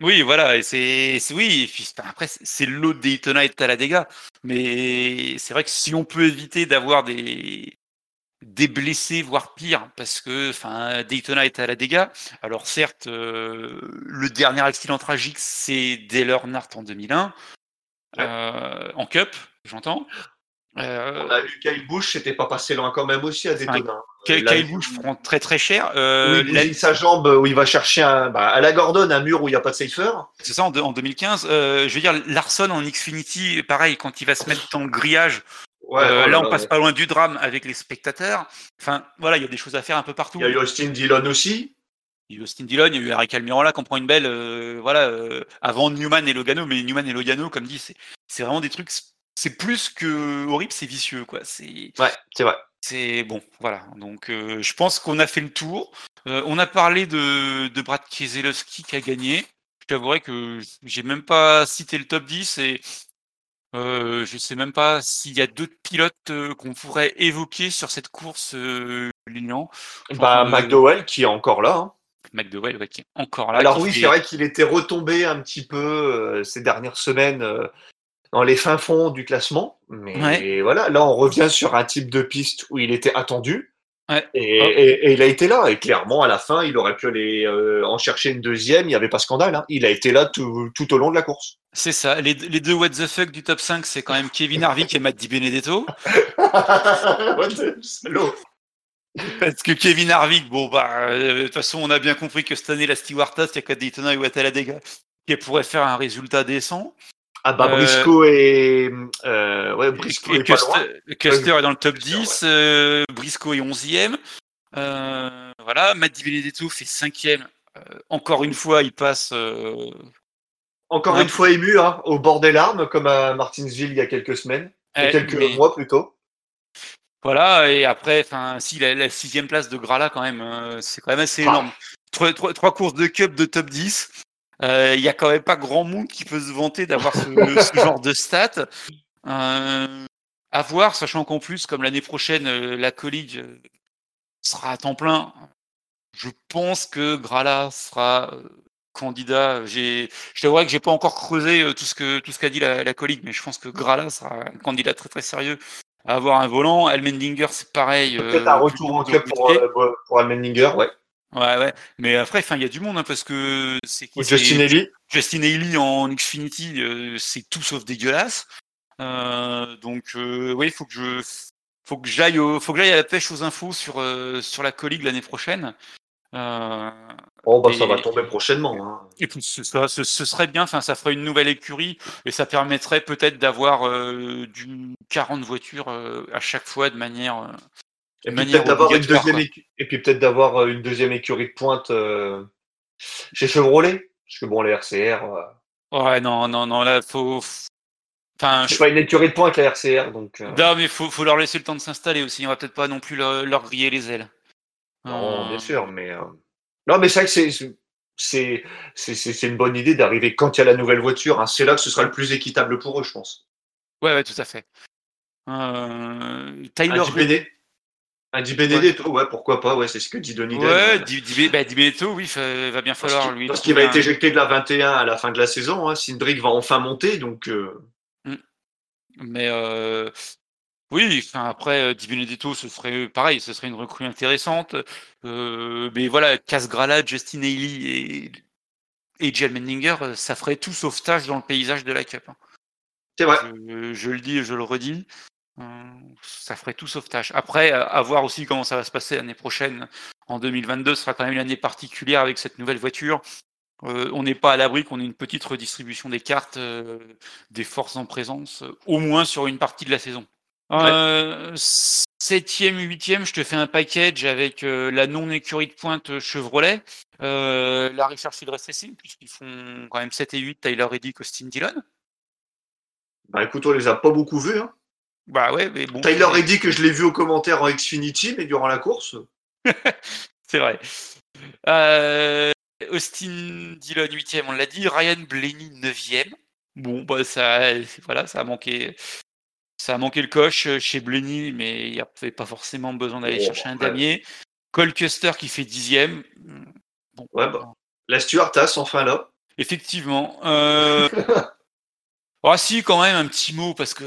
Oui, voilà. Et c'est, oui. et puis, enfin, après, c'est- l'autre Daytona et de Talladega, mais c'est vrai que si on peut éviter d'avoir des des blessés, voire pire, parce que enfin Daytona est à la dégâts. Alors certes, euh, le dernier accident tragique, c'est Dale Earnhardt en 2001, Ouais. euh, en Cup, j'entends. Euh, On a vu Kyle Busch, c'était pas passé loin quand même aussi à Daytona. Kyle Kyle Busch prend très très cher. Euh, il la- sa jambe où il va chercher un, bah, à la Gordon un mur où il n'y a pas de safer. C'est ça en, en 2015. Euh, je veux dire, Larson en Xfinity, pareil, quand il va se mettre dans le grillage, Ouais, euh, là on passe pas loin du drame avec les spectateurs. Enfin, voilà, il y a des choses à faire un peu partout. Il y a eu Austin Dillon aussi. Il y a eu Austin Dillon, il y a eu Eric Almirola qui en prend une belle, euh, voilà, euh, avant Newman et Logano, mais Newman et Logano, comme dit, c'est, c'est vraiment des trucs, c'est plus que horrible, c'est vicieux, quoi. C'est, Ouais, c'est vrai. c'est bon, voilà. Donc, je pense qu'on a fait le tour. On a parlé de, de Brad Keselowski qui a gagné. Je t'avouerai que j'ai même pas cité le top 10 et euh, je sais même pas s'il y a d'autres pilotes euh, qu'on pourrait évoquer sur cette course euh, Lilian. Bah, Euh, McDowell qui est encore là. hein. McDowell, ouais, qui est encore là. Alors oui, fait- c'est vrai qu'il était retombé un petit peu ces dernières semaines dans les fins fonds du classement. Mais Ouais. voilà, là on revient sur un type de piste où il était attendu. Ouais. Et, et- et il a été là. Et clairement, à la fin, il aurait pu aller euh, en chercher une deuxième. Il n'y avait pas scandale. hein. Il a été là tout, tout au long de la course. C'est ça. Les, les deux what the fuck du top 5, c'est quand même Kevin Harvick et Matt Di Benedetto. What the salaud. Parce que Kevin Harvick, bon, bah, euh, de toute façon, on a bien compris que cette année, la Stewart-Haas, il n'y a qu'à Daytona ou à Talladega qui pourrait faire un résultat décent. Ah bah Euh, Briscoe et euh, ouais Briscoe Et est pas loin. Custer, Custer est dans le top Custer, 10, euh, Briscoe est 11e. voilà, Matt Di Benedetto fait cinquième. encore une fois, il passe. encore une fois ému, hein, au bord des larmes, comme à Martinsville il y a quelques semaines, il y a quelques mois plutôt. Voilà, et après, enfin, si la, sixième place de Grala, quand même, c'est quand même assez ah. énorme. Trois, trois, courses de cup de top 10. Il y a quand même pas grand monde qui peut se vanter d'avoir ce, ce, genre de stats. Euh, à voir, sachant qu'en plus, comme l'année prochaine, euh, la collige euh, sera à temps plein, je pense que Grala sera euh, candidat. J'ai, je t'avouerai que j'ai pas encore creusé tout ce que tout ce qu'a dit la, la mais je pense que Grala sera un candidat très très sérieux à avoir un volant. Elmendinger, c'est pareil. Peut-être un retour en club pour, pour Elmendinger, ouais. Ouais, ouais. Mais après, il y a du monde, hein, parce que c'est Justin Haley. Justin Haley en Xfinity, c'est tout sauf dégueulasse. Euh, donc euh, oui, il faut que je faut que j'aille faut que j'aille à la pêche aux infos sur euh, sur la colligue l'année prochaine. Euh, oh bah ça va tomber prochainement. Hein. Et puis ce, ce, serait bien, enfin ça ferait une nouvelle écurie et ça permettrait peut-être d'avoir euh, du 40 voitures à chaque fois de manière. Et, puis peut-être d'avoir une d'avoir une deuxième écurie de pointe chez Chevrolet, parce que bon les RCR. Ouais non non non là faut Enfin, je... pas une écurie de points avec la RCR, donc. Euh. Non, mais faut, faut leur laisser le temps de s'installer aussi. On va peut-être pas non plus leur, griller les ailes. Non, bien euh. sûr, mais. Euh, non, mais c'est vrai que c'est. C'est une bonne idée d'arriver quand il y a la nouvelle voiture. Hein. C'est là que ce sera le plus équitable pour eux, je pense. Ouais, ouais, tout à fait. Euh, Tyler. Un Di Benedetto, ouais. pourquoi pas, ouais, c'est ce que dit Donny Ouais, Di, Di, bah, Benedetto, oui, il va bien falloir lui. Parce qu'il va être éjecté de la 21 à la fin de la saison, hein. Cindric va enfin monter, donc. Mais euh, oui, enfin, après, Di Benedetto, ce serait pareil, ce serait une recrue intéressante. Euh, mais voilà, Casgrala, Justin Haley et, et Jill Mendinger, ça ferait tout sauvetage dans le paysage de la Cup. Hein. C'est vrai. Je, le dis et je le redis. Ça ferait tout sauvetage. Après, à voir aussi comment ça va se passer l'année prochaine. En 2022, ce sera quand même une année particulière avec cette nouvelle voiture. Euh, on n'est pas à l'abri qu'on ait une petite redistribution des cartes euh, des forces en présence, euh, au moins sur une partie de la saison. septième, huitième, je te fais un package avec la non-écurie de pointe Chevrolet, la Richard Field Racing, puisqu'ils font quand même 7 et 8, Tyler Reddick, Austin Dillon. Bah écoute, on les a pas beaucoup vus. Hein. Bah ouais, mais bon. Tyler Reddick, que je l'ai vu au commentaire en Xfinity, mais durant la course. C'est vrai. Euh, Austin Dillon 8 on l'a dit. Ryan Blaney 9 Bon, bah, ça, voilà, ça a manqué. Ça a manqué le coche chez Blaney, mais il n'y avait pas forcément besoin d'aller chercher un damier. Cole Custer qui fait dixième. Bon, ouais, bah, la Stuartas enfin là. Effectivement. Euh... oh, si, quand même, un petit mot, parce que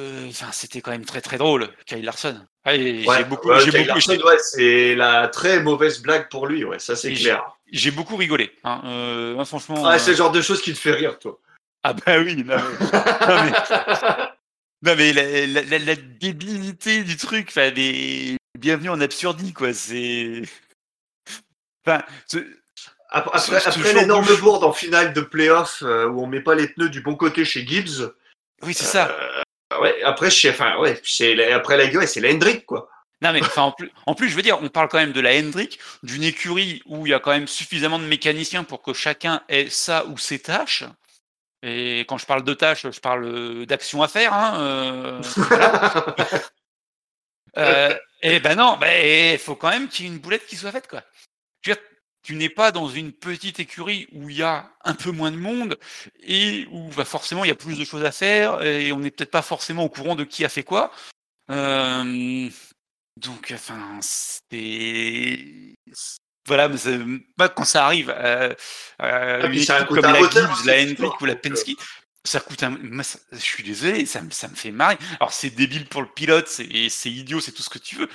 c'était quand même très très drôle, Kyle Larson. j'ai beaucoup, c'est la très mauvaise blague pour lui, ouais, ça c'est clair j'ai beaucoup rigolé. Hein. Euh, franchement. Ah, c'est le genre de choses qui te fait rire, toi. Ah bah oui, non mais, la, débilité du truc, enfin, des... bienvenue en absurdie, quoi. C'est. Enfin, après, l'énorme bourde en finale de playoff euh, où on met pas les pneus du bon côté chez Gibbs. Oui, c'est ça. Euh, ouais, après, enfin, ouais, après la gueule, c'est la Hendrick, quoi. Non, mais enfin, en plus, en plus, je veux dire, on parle quand même de la Hendrick, d'une écurie où il y a quand même suffisamment de mécaniciens pour que chacun ait sa ou ses tâches. Et quand je parle de tâches, je parle euh, d'action à faire. Hein, euh, euh, et ben non, ben, il faut quand même qu'il y ait une boulette qui soit faite. Quoi. Je veux dire, tu n'es pas dans une petite écurie où il y a un peu moins de monde et où bah, forcément il y a plus de choses à faire et on n'est peut-être pas forcément au courant de qui a fait quoi. Euh, donc, enfin, c'est. Voilà, mais quand ça arrive à, ah, une équipe comme la Gibbs, la Hendrick ou la Penske, ça coûte un. je suis désolé, ça, ça me fait marrer. Alors, c'est débile pour le pilote, c'est idiot, c'est tout ce que tu veux.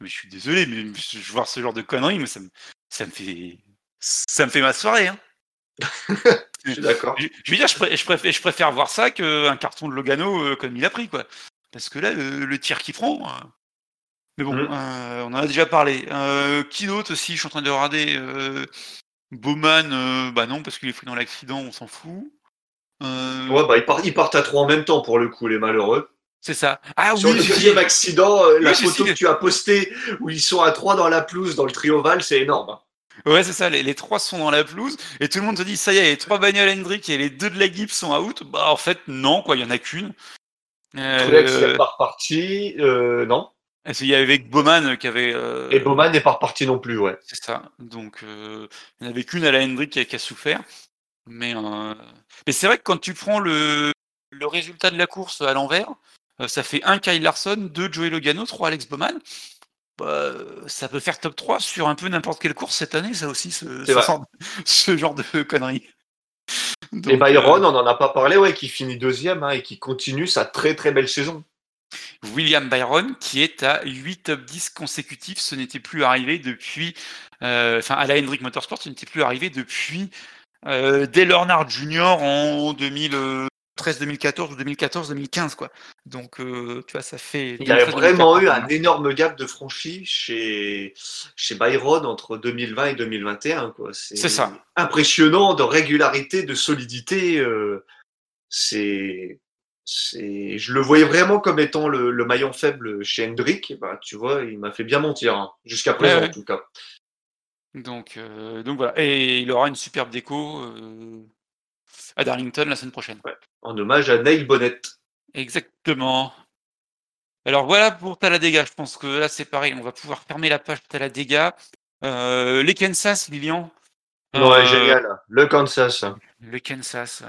Mais je suis désolé, mais je voir ce genre de conneries, mais ça me, ça me fait. Ça me fait ma soirée. Hein. je suis d'accord. Je, veux dire, je, préfère, je préfère voir ça qu'un carton de Logano euh, comme il a pris, quoi. Parce que là, le, tir qu'il prend. Euh, mais bon, mmh. euh, on en a déjà parlé. Qui d'autre aussi Je suis en train de regarder. Bowman, bah non, parce qu'il est pris dans l'accident, on s'en fout. Ouais, bah ils partent, ils partent, à trois en même temps pour le coup, les malheureux. C'est ça. Ah Sur oui, le deuxième accident, euh, la photo que tu as postée où ils sont à trois dans la pelouse dans le trioval, c'est énorme. hein. Ouais, c'est ça. Les, les trois sont dans la pelouse et tout le monde se dit ça y est, les trois bagnoles Hendrick et les deux de la Gibbs sont out. Bah en fait non, quoi. Il y en a qu'une. Euh, n'est pas reparti, euh, non. il y avait Bowman qui avait. euh, Et Bowman n'est pas reparti non plus, ouais. C'est ça. Donc, euh, il n'y en avait qu'une à la Hendrick qui a, qui a souffert. Mais, mais c'est vrai que quand tu prends le, le résultat de la course à l'envers, ça fait un Kyle Larson, deux Joey Logano, trois Alex Bowman. Bah, ça peut faire top 3 sur un peu n'importe quelle course cette année, ça aussi, ce, genre, ce genre de conneries. Et Byron, euh, on n'en a pas parlé, ouais, qui finit deuxième hein, et qui continue sa très très belle saison. William Byron, qui est à 8 top 10 consécutifs, ce n'était plus arrivé depuis, euh, enfin à la Hendrick Motorsport, ce n'était plus arrivé depuis euh, Dale Earnhardt Jr. en 2013, 2014 ou 2014, 2015 quoi. Donc euh, tu vois, ça fait. Il y a 2013, vraiment 2014, eu un énorme gap de franchi chez, chez Byron entre 2020 et 2021. quoi. C'est ça. Impressionnant de régularité, de solidité. euh, c'est, c'est, je le voyais vraiment comme étant le, le maillon faible chez Hendrick. Bah, tu vois, il m'a fait bien mentir, hein, jusqu'à présent ouais. en tout cas. Donc, euh, donc voilà. Et il aura une superbe déco euh, à Darlington la semaine prochaine. En hommage à Neil Bonnet. Exactement. Alors voilà pour Talladega. Je pense que là c'est pareil. On va pouvoir fermer la page Talladega. Euh, les Kansas, Lilian? Ouais, Euh, génial. Le Kansas. Le Kansas.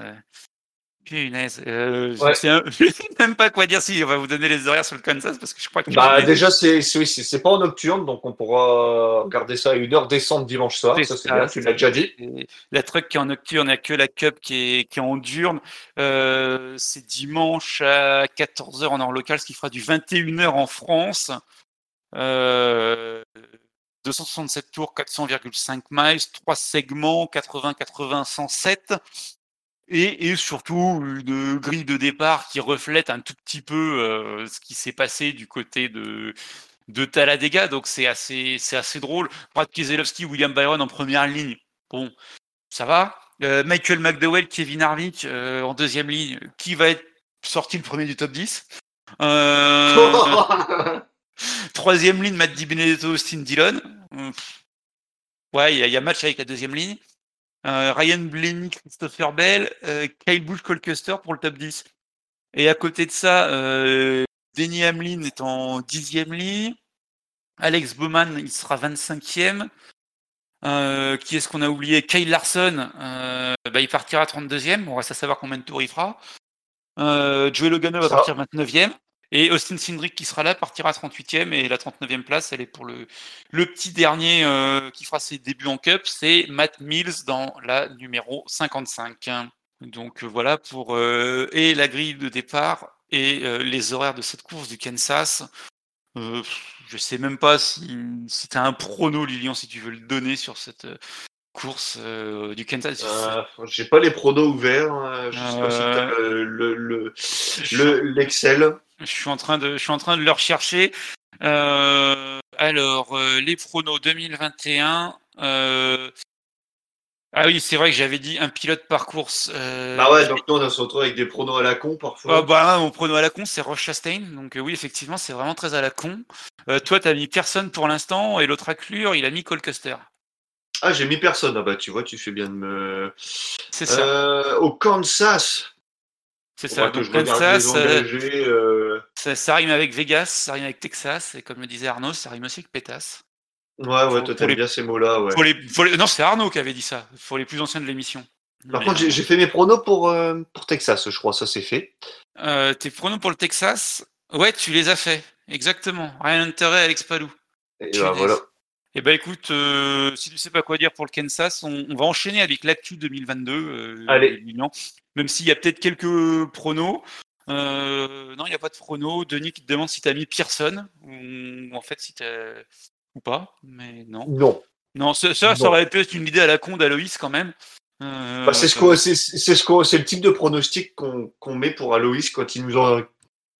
Punaise. Euh, Ouais. je, je sais même pas quoi dire si on va vous donner les horaires sur le Kansas parce que je crois que. Bah, déjà, c'est c'est- pas en nocturne, donc on pourra regarder ça à une heure descente dimanche soir. Ça, c'est bien, tu l'as déjà dit. La truck qui est en nocturne, il n'y a que la Cup qui est, qui est en diurne. Euh, c'est dimanche à 14h en heure locale, ce qui fera du 21h en France. Euh, 267 tours, 400,5 miles, 3 segments, 80, 80, 107. Et, et surtout une grille de départ qui reflète un tout petit peu euh, ce qui s'est passé du côté de, de Talladega. Donc c'est assez, c'est assez drôle. Brad Keselowski, William Byron en première ligne. Bon, ça va. Euh, Michael McDowell, Kevin Harvick euh, en deuxième ligne. Qui va être sorti le premier du top 10 Euh, Troisième ligne, Matt Di Benedetto, Austin Dillon. Hum. Ouais, il y, a- il y a match avec la deuxième ligne. Euh, Ryan Blaney, Christopher Bell, euh, Kyle Busch, Cole Custer pour le top 10. Et à côté de ça, euh, Denny Hamlin est en dixième ligne. Alex Bowman, il sera 25e. Euh, qui est-ce qu'on a oublié? Kyle Larson, euh, bah, il partira 32e. On reste à savoir combien de tours il fera. Euh, Joey Logano va partir 29e. Et Austin Cindric qui sera là partira 38e. Et la 39e place, elle est pour le, le petit dernier euh, qui fera ses débuts en Cup. C'est Matt Mills dans la numéro 55. Donc euh, voilà pour euh, et la grille de départ et euh, les horaires de cette course du Kansas. Je sais même pas si, si tu as un prono, Lilian, si tu veux le donner sur cette course du Kansas. J'ai pas les pronos ouverts. hein. Je sais pas si Euh, t'as le- le- le- je, le- l'Excel. Je suis en train de, je suis en train de le rechercher. Euh, alors, euh, les pronos 2021. euh, ah oui, c'est vrai que j'avais dit un pilote par course. Bah ouais, donc nous on se retrouve avec des pronos à la con parfois. Ah bah, mon prono à la con, c'est Roche Chastain. Donc oui, effectivement, c'est vraiment très à la con. Toi, t'as mis personne pour l'instant, et l'autre acclure, il a mis Cole Custer. Ah, j'ai mis personne. Ah bah tu vois, tu fais bien de me. C'est ça. Au Kansas. C'est ça. Donc, Kansas, euh, euh, ça, ça rime avec Vegas, ça rime avec Texas, et comme le disait Arnaud, ça rime aussi avec Pétasse. Ouais, ouais, toi t'aimes les- bien ces mots-là, ouais. Les, les- Non, c'est Arnaud qui avait dit ça. Pour les plus anciens de l'émission. Par Mais, contre, j'ai j'ai fait mes pronos pour, euh, pour Texas, je crois, ça c'est fait. euh, tes pronos pour le Texas, ouais, tu les as fait. Exactement. Rien d'intérêt, Alex Palou. Et bah, voilà. Eh ben écoute, euh, si tu sais pas quoi dire pour le Kansas, on, on va enchaîner avec l'actu 2022. euh, Allez. Même s'il y a peut-être quelques pronos. Euh, non, il n'y a pas de pronos. Denis qui te demande si tu as mis Pearson ou en fait si tu ou pas, mais non. Non. Non, ça, ça, aurait pu être une idée à la con d'Aloïs quand même. Euh, Bah, c'est ce c'est c'est ce le type de pronostic qu'on qu'on met pour Aloïs quand il nous en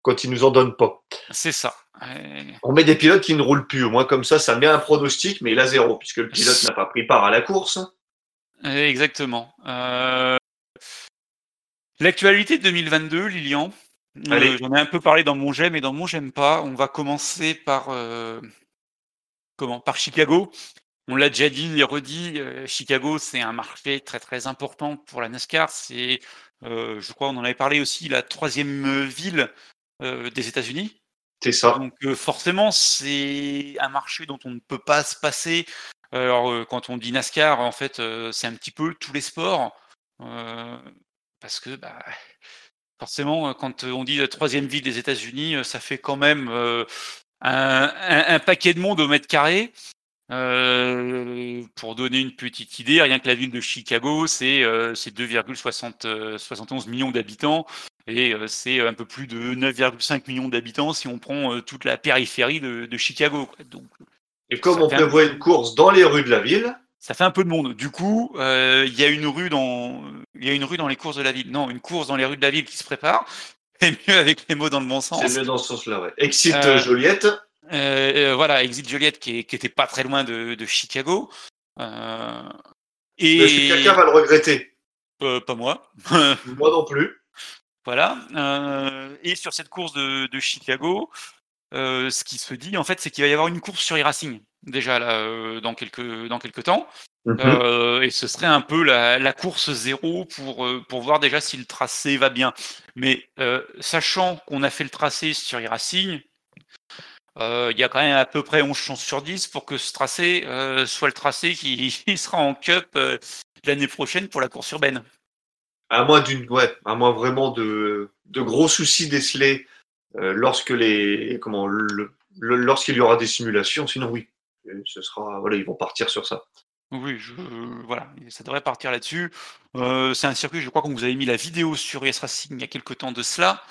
quand il nous en donne pas. c'est ça. Euh, On met des pilotes qui ne roulent plus. Au moins comme ça, ça met un pronostic, mais il a zéro puisque le pilote n'a pas pris part à la course. Euh, Exactement. Euh, L'actualité de 2022, Lilian, Allez. J'en ai un peu parlé dans mon j'aime et dans mon j'aime pas. On va commencer par comment? Par Chicago. On l'a déjà dit et redit, Chicago, c'est un marché très très important pour la NASCAR. C'est, je crois, on en avait parlé aussi, la troisième ville des États-Unis. C'est ça. Donc forcément, c'est un marché dont on ne peut pas se passer. Alors quand on dit NASCAR, en fait, c'est un petit peu tous les sports. parce que bah, forcément, quand on dit la troisième ville des États-Unis, ça fait quand même un, paquet de monde au mètre carré. Pour donner une petite idée, rien que la ville de Chicago, c'est 2,71 millions d'habitants et c'est un peu plus de 9,5 millions d'habitants si on prend toute la périphérie de, Chicago. Donc, et comme on prévoit une course dans les rues de la ville, ça fait un peu de monde. Du coup, il y a une rue dans il y a une rue dans les courses de la ville. Non, une course dans les rues de la ville qui se prépare. C'est mieux avec les mots dans le bon sens. C'est mieux dans ce sens-là, ouais. Exit Joliette. Voilà, Exit Joliette qui, était pas très loin de, Chicago. et quelqu'un va le regretter. pas moi. moi non plus. Voilà. Euh, et sur cette course de, Chicago, euh, ce qui se dit, en fait, c'est qu'il va y avoir une course sur e-racing déjà là, euh, dans quelques dans quelques temps. Mhm. et ce serait un peu la, course zéro pour pour voir déjà si le tracé va bien. Mais sachant qu'on a fait le tracé sur e-racing, il y a quand même à peu près 11 chances sur 10 pour que ce tracé soit le tracé qui, sera en cup l'année prochaine pour la course urbaine à moins d'une, ouais, à moins vraiment de, de gros soucis décelés euh, lorsque les, comment, lorsqu'il y aura des simulations. Sinon, oui, ce sera, voilà, ils vont partir sur ça. Oui, je, voilà, ça devrait partir là-dessus. Euh, c'est un circuit, je crois qu'on vous avait mis la vidéo sur ES Racing il y a quelques temps de cela.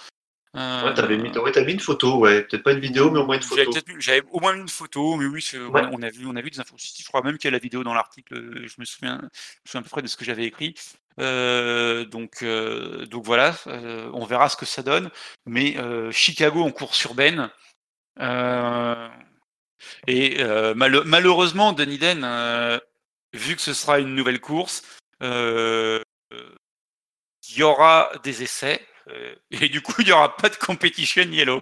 Euh, ouais, t'avais mis, mis une photo, ouais, peut-être pas une vidéo, mais au moins une photo. J'avais au moins une photo, mais oui, on, a vu, on a vu des infos. Je crois même qu'il y a la vidéo dans l'article. Je me souviens, je me souviens à peu près de ce que j'avais écrit. Euh, donc, euh, donc voilà, euh, on verra ce que ça donne. Mais Chicago en course urbaine. et malheureusement, Dunedin, vu que ce sera une nouvelle course, il y aura des essais. Et du coup, il n'y aura pas de competition yellow.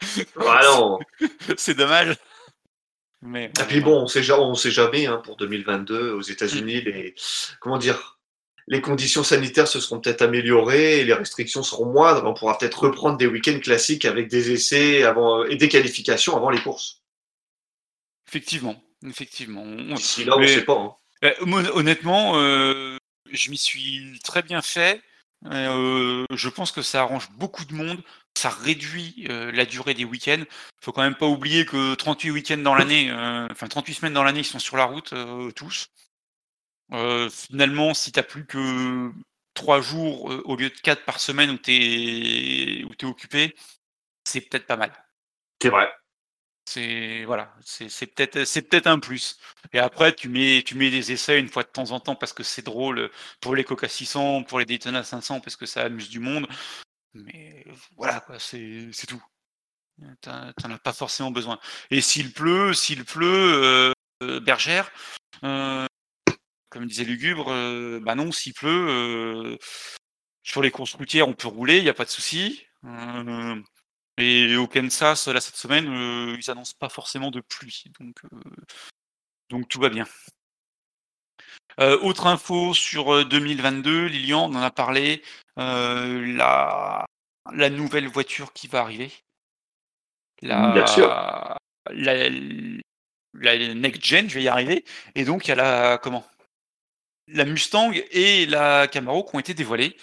C'est dommage. Mais, et puis bon, on sait, on sait jamais hein, pour 2022 aux États-Unis, les comment dire, les conditions sanitaires se seront peut-être améliorées et les restrictions seront moindres. On pourra peut-être reprendre des week-ends classiques avec des essais avant, et des qualifications avant les courses. Effectivement, effectivement. D'ici là, on ne sait pas. Hein. Euh, honnêtement, euh, je m'y suis très bien fait. Euh, je pense que ça arrange beaucoup de monde. Ça réduit la durée des week-ends. Il faut quand même pas oublier que 38 week-ends dans l'année, enfin 38 semaines dans l'année, ils sont sur la route tous. Euh, finalement, si tu n'as plus que trois jours euh, au lieu de quatre par semaine où tu es, es occupé, c'est peut-être pas mal. C'est vrai. C'est voilà, c'est peut-être c'est peut-être un plus. Et après, tu mets tu mets des essais une fois de temps en temps parce que c'est drôle pour les Coca 600, pour les Daytona 500 parce que ça amuse du monde. Mais voilà quoi, c'est tout. T'en as pas forcément besoin. Et s'il pleut, s'il pleut, euh, Bergère, comme disait Lugubre, euh, bah non, s'il pleut, euh, sur les courses routières, on peut rouler, il n'y a pas de souci. Euh, et au Kansas, là, cette semaine, ils annoncent pas forcément de pluie. Donc, donc tout va bien. autre info sur 2022, Lilian, on en a parlé, la, la nouvelle voiture qui va arriver. La, Bien sûr. La, la next gen, je vais y arriver. Et donc, il y a la, comment? La Mustang et la Camaro qui ont été dévoilées.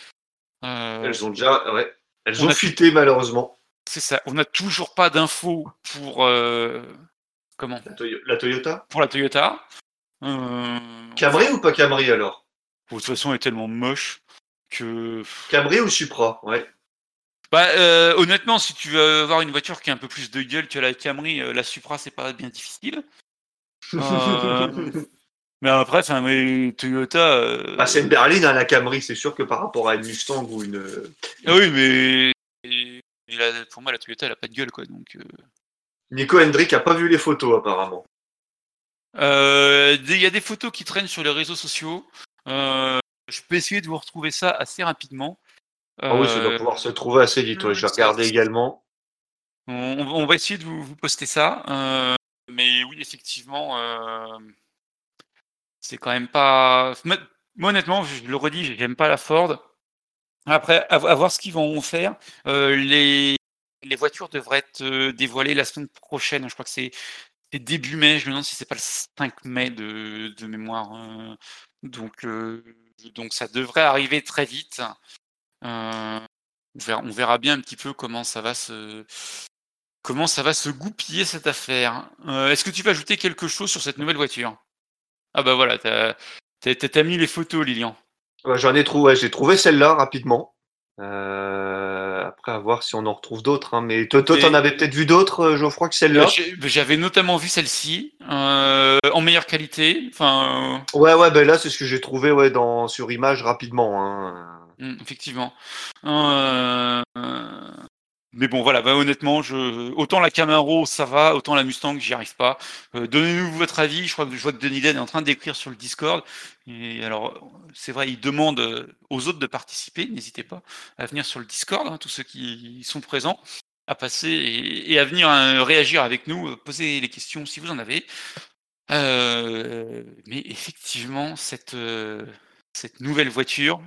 Euh, elles ont déjà, ouais, elles ont fuité malheureusement. C'est ça. On n'a toujours pas d'infos pour euh, comment? La, Toyota? Pour la Toyota. Euh, Camry ou pas Camry alors? De toute façon, elle est tellement moche que. Camry ou Supra, ouais. Bah, honnêtement, si tu veux avoir une voiture qui a un peu plus de gueule que la Camry, la Supra, c'est pas bien difficile. Mais après, enfin, mais Toyota. Euh... Bah, c'est une berline, à hein, la Camry, c'est sûr que par rapport à une Mustang ou une. Ah oui, mais. Pour moi, la Toyota, elle a pas de gueule, quoi. Donc. Euh. Nico Hendrick a pas vu les photos, apparemment. Euh, il y a des photos qui traînent sur les réseaux sociaux. Euh, je peux essayer de vous retrouver ça assez rapidement. Ah oui, ça doit pouvoir se trouver assez vite. ouais. hmm, Je vais regarder également. On, on va essayer de vous, vous poster ça. euh, mais oui, effectivement, euh, c'est quand même pas. Moi, moi, honnêtement, je le redis, j'aime pas la Ford. Après, à, vo- à voir ce qu'ils vont faire. Euh, les, les voitures devraient être euh, dévoilées la semaine prochaine. Je crois que c'est début mai. Je me demande si c'est pas le 5 mai de, de mémoire. euh. donc, donc, ça devrait arriver très vite. On, verra, bien un petit peu comment ça va se comment ça va se goupiller cette affaire. Est-ce que tu veux ajouter quelque chose sur cette nouvelle voiture? Ah bah voilà, t'as t'as mis les photos, Lilian. J'en ai trouvé, j'ai trouvé celle-là rapidement. Euh, après, à voir si on en retrouve d'autres. hein. Mais toi, t'en avais peut-être vu d'autres, euh, Geoffroy, que celle-là? Euh, j'ai- J'avais notamment vu celle-ci euh, en meilleure qualité. Enfin, Ouais, ouais, ben là, c'est ce que j'ai trouvé ouais, dans, sur image rapidement. hein. euh, mm, effectivement. Mais bon, voilà. Bah, honnêtement, je, autant la Camaro, ça va, autant la Mustang, j'y arrive pas. Euh, Donnez-nous votre avis. Je crois que je vois que Denis Den est en train d'écrire sur le Discord. Et alors, c'est vrai, il demande euh, aux autres de participer. N'hésitez pas à venir sur le Discord, hein, tous ceux qui sont présents, à passer et, à venir euh, réagir avec nous, euh, poser les questions si vous en avez. Mais effectivement, cette nouvelle voiture,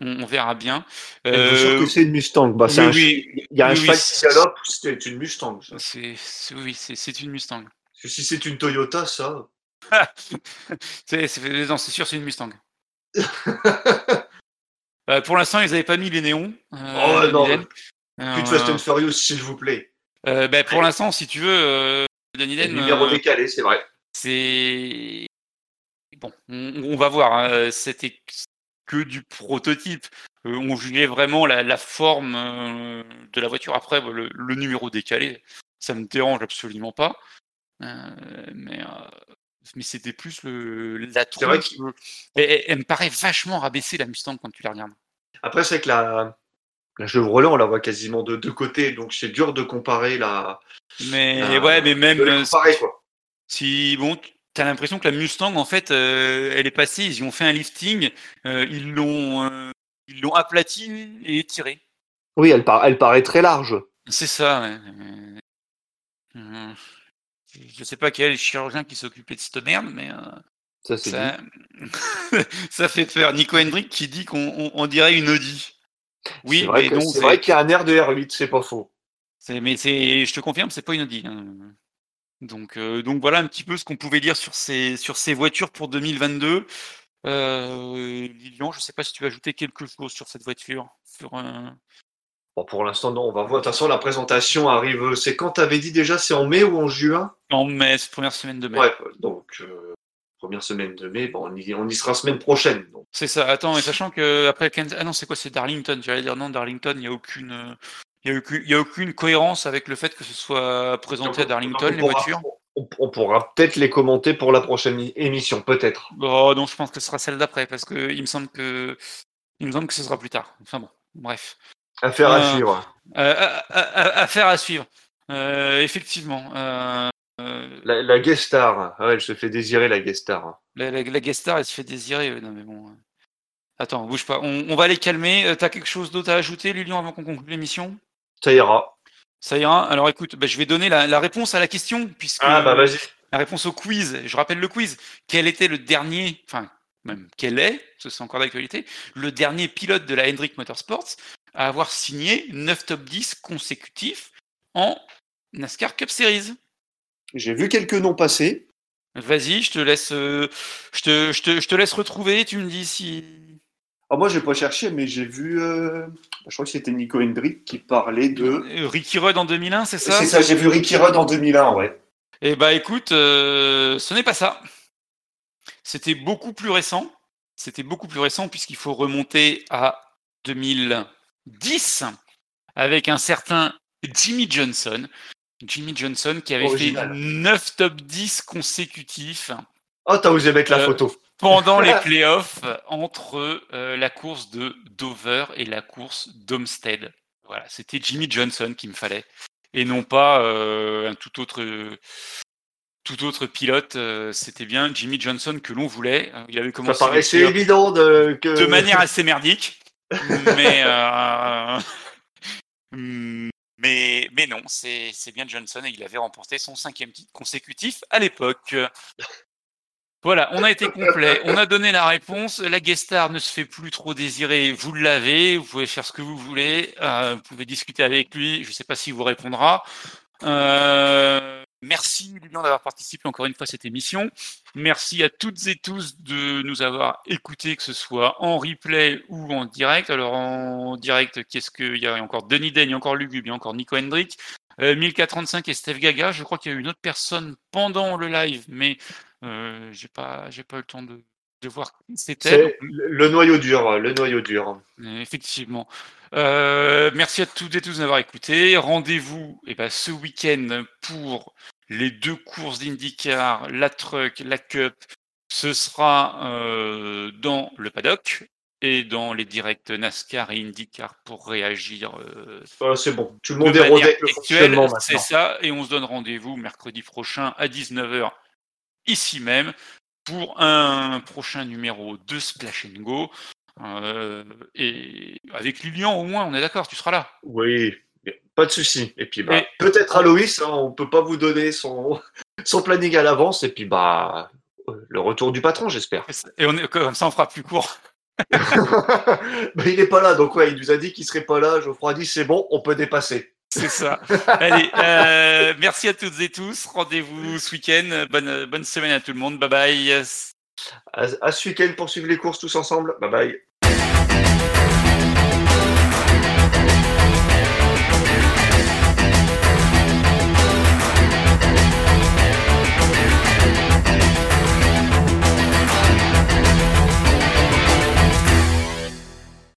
on, on verra bien. Euh, que c'est une Mustang? Bah, c'est oui, un oui. Il y a un Oui, cheval qui c'est- galope, c'est une Mustang. c'est, oui, c'est, c'est une Mustang. Si c'est une Toyota, ça. C'est, c'est- non, c'est sûr, c'est une Mustang. Euh, pour l'instant, ils n'avaient pas mis les néons. euh, Oh, de non. Plus de Euh, Fast and Furious, s'il vous plaît. ben, pour l'instant, si tu veux, Danny Den, numéro décalé, c'est vrai. c'est bon, on, on va voir. hein, C'était que du prototype. Euh, on jugeait vraiment la, la forme euh, de la voiture. Après, le, le numéro décalé, ça me dérange absolument pas. Euh, mais mais c'était plus le, la C'est vrai tronche. Et- et- elle me paraît vachement rabaissée la Mustang quand tu la regardes. Après, c'est que la, la Chevrolet, on la voit quasiment de deux côtés, donc c'est dur de comparer la. Mais la- ouais, mais même de les comparer, quoi. si bon, t'as l'impression que la Mustang, en fait, euh, elle est passée. Ils y ont fait un lifting, euh, ils l'ont, euh, ils l'ont aplati et étiré. Oui, elle, par- elle paraît très large. C'est ça. ouais. Je sais pas quel chirurgien qui s'occupait de cette merde, mais Ça, ça, ça fait peur. Nico Hendrick qui dit qu'on on- on dirait une Audi. Oui, c'est vrai qu'il y a un air de R8, c'est pas faux. mais c'est, je te confirme, c'est pas une Audi. hein. Donc, euh, donc voilà un petit peu ce qu'on pouvait dire sur ces, sur ces voitures pour 2022. Euh, Lilian, je sais pas si tu veux ajouter quelque chose sur cette voiture. Sur, euh, Bon, pour l'instant, non, on va voir. De toute façon, la présentation arrive. C'est quand t'avais dit déjà C'est en mai ou en juin? En mai, cette première semaine de mai. Ouais, donc euh, première semaine de mai, bon, on, y, on y sera semaine prochaine. Donc. C'est ça. Attends, et sachant que après Kansas- ah non, c'est quoi C'est Darlington. J'allais dire non, Darlington. Il y a aucune, il y a aucune, y a aucune cohérence avec le fait que ce soit présenté à Darlington les on pourra- voitures. On, pourra peut-être les commenter pour la prochaine émission, peut-être. Oh non, je pense que ce sera celle d'après parce que il me semble que, il me semble que ce sera plus tard. Enfin bon, bref. Affaire à Euh, suivre. Euh, à- à- à- affaire à suivre. Euh, effectivement. euh, euh, La, la guest star. Ah ouais, elle se fait désirer, la guest star. la, la- la guest star, elle se fait désirer. euh, Non, mais bon. euh. Attends, bouge pas. On, on va les calmer. Euh, T'as quelque chose d'autre à ajouter, Lilian, avant qu'on conclue l'émission? Ça ira. Ça ira. Alors écoute, bah, je vais donner la, la réponse à la question, puisque Ah, bah vas-y. la réponse au quiz. Je rappelle le quiz. Quel était le dernier, enfin, même quel est, que c'est encore d'actualité, le dernier pilote de la Hendrick Motorsports à avoir signé 9 top 10 consécutifs en NASCAR Cup Series? J'ai vu quelques noms passer. Vas-y, je te laisse, euh, je te, je te, je te laisse retrouver. Tu me dis si. Ah, moi, j'ai pas cherché, mais j'ai vu. euh, Je crois que c'était Nico Hendrick qui parlait de. Euh, Ricky Rudd en 2001, c'est ça C'est ça, j'ai vu Ricky Rudd en 2001, ouais. Eh bah écoute, euh, ce n'est pas ça. C'était beaucoup plus récent. C'était beaucoup plus récent puisqu'il faut remonter à 2010 avec un certain Jimmy Johnson. Jimmy Johnson qui avait Original. fait 9 top 10 consécutifs Oh, t'as osé mettre la Euh, photo. Pendant les playoffs entre euh, la course de Dover et la course d'Homestead. Voilà, c'était Jimmy Johnson qu'il me fallait et non pas euh, un tout autre tout autre pilote. euh, c'était bien Jimmy Johnson que l'on voulait. Il avait Ça commencé paraissait les playoffs évident de, que. de manière assez merdique. mais, mais, mais non, c'est bien Johnson et il avait remporté son cinquième titre consécutif à l'époque. Voilà, on a été complet, on a donné la réponse. La guest star ne se fait plus trop désirer, vous l'avez, vous pouvez faire ce que vous voulez, euh, vous pouvez discuter avec lui, je ne sais pas s'il vous répondra. Euh, merci Lilian d'avoir participé encore une fois à cette émission. Merci à toutes et tous de nous avoir écoutés, que ce soit en replay ou en direct. Alors en direct, qu'est-ce qu'il y a encore Denis Den, il y a encore Lugub, il y a encore Nico Hendrick. Euh, 1035 et Steph Gaga. Je crois qu'il y a eu une autre personne pendant le live, mais euh, j'ai pas, j'ai pas eu le temps de, de voir c'était. Le noyau dur, le noyau dur. Effectivement. Euh, merci à toutes et tous d'avoir écouté. Rendez-vous eh ben, ce week-end pour les deux courses d'IndyCar, la Truck, la Cup. Ce sera euh, dans le paddock et dans les directs NASCAR et IndyCar pour réagir. Euh, c'est bon, tout le monde est rodé C'est ça, et on se donne rendez-vous mercredi prochain à 19h ici même pour un prochain numéro de Splash and Go. Euh, et avec Lilian, au moins, on est d'accord, tu seras là. Oui, pas de souci. Et puis, bah, peut-être Aloïs, hein, on peut pas vous donner son, son planning à l'avance. Et puis, bah, le retour du patron, j'espère. Et on est, comme ça, on fera plus court. bah, il n'est pas là, donc ouais, il nous a dit qu'il serait pas là. Geoffroy a dit c'est bon, on peut dépasser. C'est ça. Allez, euh, merci à toutes et tous. Rendez-vous ce week-end. Bonne, bonne semaine à tout le monde. Bye bye. À, à ce week-end pour suivre les courses tous ensemble. Bye bye.